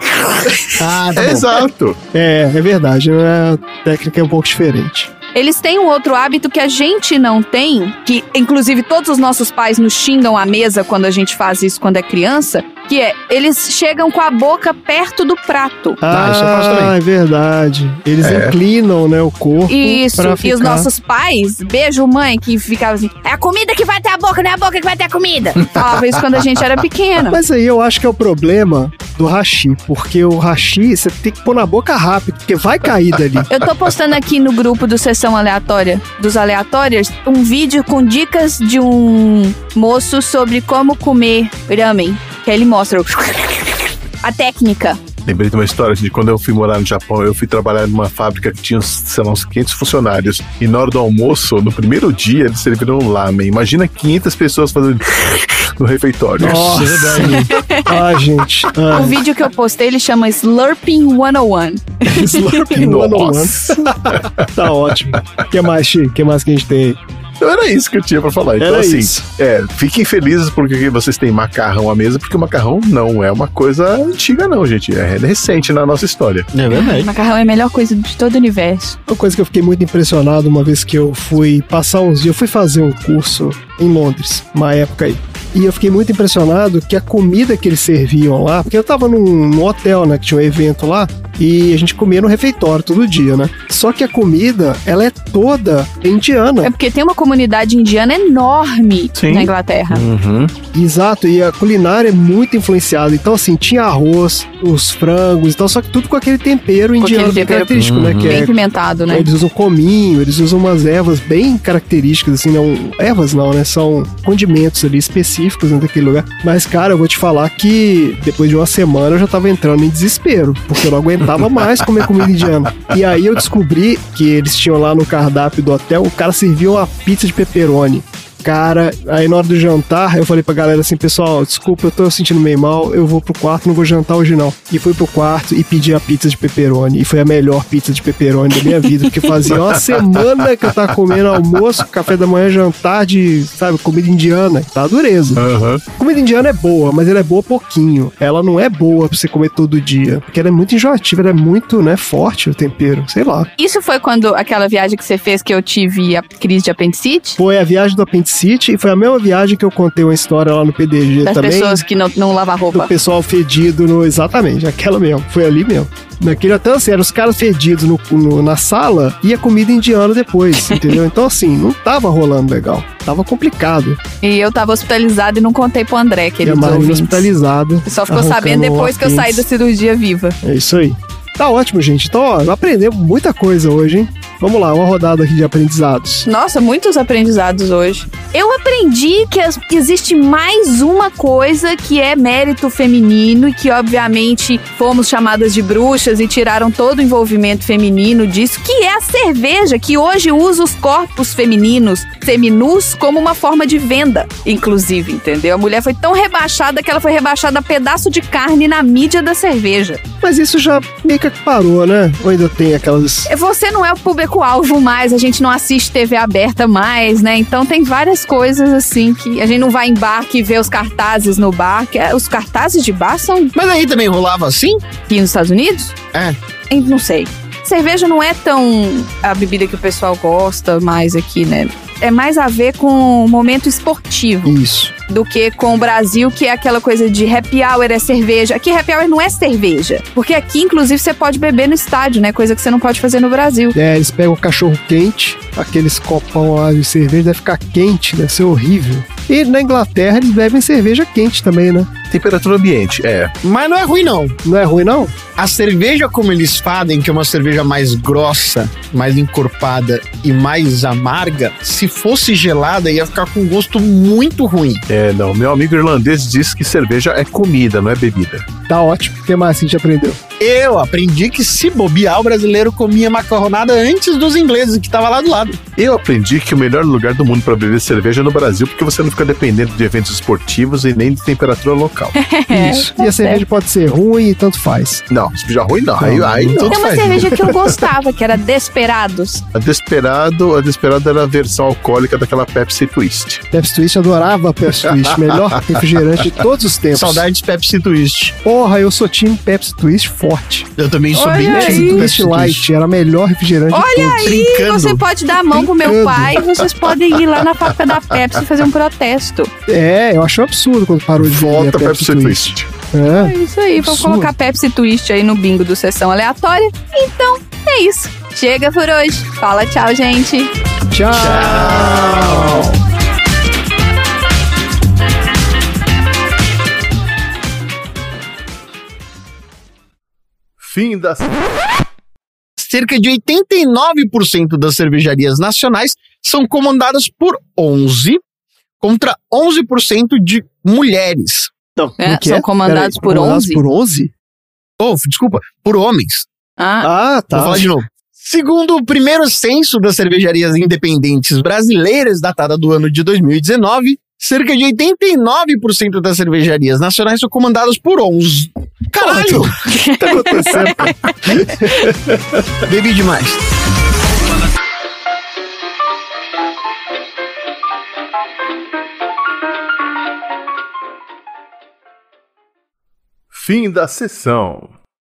Speaker 1: Ah, tá bom.
Speaker 4: Exato.
Speaker 3: é, é verdade. A técnica é um pouco diferente.
Speaker 2: Eles têm um outro hábito que a gente não tem, que inclusive todos os nossos pais nos xingam à mesa quando a gente faz isso quando é criança, que é eles chegam com a boca perto do prato.
Speaker 1: Ah, isso
Speaker 3: Ah,
Speaker 1: também.
Speaker 3: é verdade. Eles
Speaker 4: É.
Speaker 3: inclinam, né, o corpo.
Speaker 2: Isso,
Speaker 3: pra
Speaker 2: e
Speaker 3: ficar...
Speaker 2: os nossos pais, beijo mãe, que ficava assim, é a comida que vai ter a boca, não é a boca que vai ter a comida. Falava isso quando a gente era pequena.
Speaker 3: Mas aí eu acho que é o problema do hashi, porque o hashi você tem que pôr na boca rápido, porque vai cair dali.
Speaker 2: Eu tô postando aqui no grupo do Aleatória, dos Aleatórios, um vídeo com dicas de um moço sobre como comer ramen. Que ele mostra a técnica.
Speaker 4: Lembrei de uma história de quando eu fui morar no Japão, eu fui trabalhar numa fábrica que tinha, sei lá, uns 500 funcionários. E na hora do almoço, no primeiro dia, eles serviram um lamen. Imagina 500 pessoas fazendo no refeitório.
Speaker 3: Nossa, ah, gente. Ah,
Speaker 2: O vídeo que eu postei, ele chama Slurping 101.
Speaker 3: Slurping
Speaker 4: Nossa.
Speaker 3: 101. tá ótimo. O que mais, Chi? O que mais que a gente tem aí?
Speaker 4: Então era isso que eu tinha pra falar. Então,
Speaker 3: Era
Speaker 4: assim,
Speaker 3: isso.
Speaker 4: é, fiquem felizes porque vocês têm macarrão à mesa, porque o macarrão não é uma coisa antiga, não, gente. É recente na nossa história.
Speaker 1: É verdade.
Speaker 2: Macarrão é a melhor coisa de todo o universo.
Speaker 3: Uma coisa que eu fiquei muito impressionado uma vez que eu fui passar uns dias, eu fui fazer um curso em Londres, uma época aí. E eu fiquei muito impressionado que a comida que eles serviam lá, porque eu tava num, num hotel, né, que tinha um evento lá, E a gente comia no refeitório todo dia, né? Só que a comida, ela é toda indiana.
Speaker 2: É porque tem uma comunidade indiana enorme
Speaker 3: Sim.
Speaker 2: na Inglaterra.
Speaker 4: Uhum.
Speaker 3: Exato, e a culinária é muito influenciada. Então, assim, tinha arroz, os frangos e tal, só que tudo com aquele tempero indiano
Speaker 2: aquele tempero
Speaker 3: característico, né? Que
Speaker 2: bem
Speaker 3: é
Speaker 2: pimentado, né?
Speaker 3: Eles usam cominho, eles usam umas ervas bem características, assim, não. Ervas não, né? São condimentos ali específicos dentro daquele lugar. Mas, cara, eu vou te falar que depois de uma semana eu já tava entrando em desespero, porque eu não aguentava mais comer comida indiana. E aí eu descobri que eles tinham lá no cardápio do hotel, o cara servia uma pizza de pepperoni. Cara, aí na hora do jantar, eu falei pra galera assim, pessoal, desculpa, eu tô sentindo meio mal, eu vou pro quarto, não vou jantar hoje não. E fui pro quarto e pedi a pizza de pepperoni. E foi a melhor pizza de pepperoni da minha vida, porque fazia uma semana que eu tava comendo almoço, café da manhã, jantar de, sabe, comida indiana. Tá dureza. Comida indiana é boa, mas ela é boa pouquinho. Ela não é boa pra você comer todo dia, porque ela é muito enjoativa, ela é muito, né, forte o tempero, sei lá.
Speaker 2: Isso foi quando aquela viagem que você fez que eu tive a crise de apendicite?
Speaker 3: Foi a viagem do apendicite e foi a mesma viagem que eu contei uma história lá no PDG
Speaker 2: Das
Speaker 3: também.
Speaker 2: pessoas que não, não lavam roupa.
Speaker 3: do pessoal fedido no. Exatamente, aquela mesmo. Foi ali mesmo. Naquele até assim, eram os caras fedidos no, no- na sala e a comida indiana depois, entendeu? Então, assim, não tava rolando legal. Tava complicado.
Speaker 2: E eu tava hospitalizada e não contei pro André,
Speaker 3: E a
Speaker 2: queridos
Speaker 3: Marina
Speaker 2: ouvintes.
Speaker 3: hospitalizada.
Speaker 2: Só ficou sabendo depois que eu saí da cirurgia viva.
Speaker 3: É isso aí. Tá ótimo, gente. Então, ó, aprendemos muita coisa hoje, hein? Vamos lá, uma rodada aqui de aprendizados.
Speaker 2: Nossa, muitos aprendizados hoje. Eu aprendi que existe mais uma coisa que é mérito feminino e que, obviamente, fomos chamadas de bruxas e tiraram todo o envolvimento feminino disso, que é a cerveja, que hoje usa os corpos femininos, seminus, como uma forma de venda, inclusive, entendeu? A mulher foi tão rebaixada que ela foi rebaixada a pedaço de carne na mídia da cerveja.
Speaker 3: Mas isso já meio que parou, né? Ou ainda tem aquelas.
Speaker 2: Você não é o público-alvo mais, a gente não assiste TV aberta mais, né? Então tem várias coisas assim que a gente não vai em bar que vê os cartazes no bar. Que é- os cartazes de bar são.
Speaker 1: Mas aí também rolava assim?
Speaker 2: Aqui nos Estados Unidos?
Speaker 1: É.
Speaker 2: Não sei. Cerveja não é tão a bebida que o pessoal gosta mais aqui, né? É mais a ver com o momento esportivo.
Speaker 3: Isso.
Speaker 2: Do que com o Brasil, que é aquela coisa de happy hour é cerveja. Aqui happy hour não é cerveja. Porque aqui, inclusive, você pode beber no estádio, né? Coisa que você não pode fazer no Brasil.
Speaker 3: É, eles pegam o cachorro quente, aqueles copão lá de cerveja, deve ficar quente, deve ser horrível. E na Inglaterra eles bebem cerveja quente também, né?
Speaker 4: Temperatura ambiente, é.
Speaker 1: Mas não é ruim, não.
Speaker 3: Não é ruim, não?
Speaker 1: A cerveja como eles fazem, que é uma cerveja mais grossa, mais encorpada e mais amarga, se fosse gelada ia ficar com um gosto muito ruim.
Speaker 4: É, não. Meu amigo irlandês diz que cerveja é comida, não é bebida.
Speaker 3: Tá ótimo. O que mais a gente aprendeu?
Speaker 1: Eu aprendi que se bobear, o brasileiro comia macarronada antes dos ingleses, que tava lá do lado.
Speaker 4: Eu aprendi que o melhor lugar do mundo para beber cerveja é no Brasil, porque você não fica dependendo de eventos esportivos e nem de temperatura local.
Speaker 3: Isso. E a cerveja pode ser ruim e tanto faz.
Speaker 4: Não, cerveja ruim não. Aí, aí não.
Speaker 2: Tem uma cerveja que eu gostava, que era Desperados.
Speaker 4: A Desperado, a Desperado era a versão alcoólica daquela Pepsi Twist.
Speaker 3: Pepsi Twist, adorava Pepsi Twist. Melhor refrigerante de todos os tempos.
Speaker 1: Saudades Pepsi Twist.
Speaker 3: Porra, eu sou time Pepsi Twist forte.
Speaker 1: Eu também sou
Speaker 2: Olha
Speaker 1: bem
Speaker 2: aí.
Speaker 1: time
Speaker 3: Twist
Speaker 1: Pepsi
Speaker 3: Light
Speaker 1: Twist.
Speaker 3: era a melhor refrigerante de
Speaker 2: Olha
Speaker 3: todos.
Speaker 2: aí,
Speaker 1: Brincando.
Speaker 2: você pode dar a mão pro meu pai, vocês podem ir lá na fábrica da Pepsi e fazer um protesto.
Speaker 3: É, eu acho um absurdo quando parou de vender
Speaker 4: Volta
Speaker 3: a Pepsi,
Speaker 4: Pepsi
Speaker 3: Twist.
Speaker 4: Twist.
Speaker 3: É.
Speaker 2: É isso aí, vamos colocar Pepsi Twist aí no bingo do Sessão Aleatória. Então, é isso. Chega por hoje. Fala tchau, gente.
Speaker 3: Tchau.
Speaker 4: Fim da.
Speaker 1: Cerca de 89% das cervejarias nacionais são comandadas por 11 contra 11% de mulheres. Então,
Speaker 2: É, são comandados por 11?
Speaker 3: por 11?
Speaker 1: Oh, desculpa, por homens.
Speaker 2: Ah,
Speaker 3: Ah, tá.
Speaker 1: Vou falar de novo. Segundo o primeiro censo das cervejarias independentes brasileiras, datada do ano de 2019, cerca de 89% das cervejarias nacionais são comandadas por 11. Caralho!
Speaker 3: O que tá acontecendo?
Speaker 1: Bebi demais.
Speaker 4: Fim da sessão.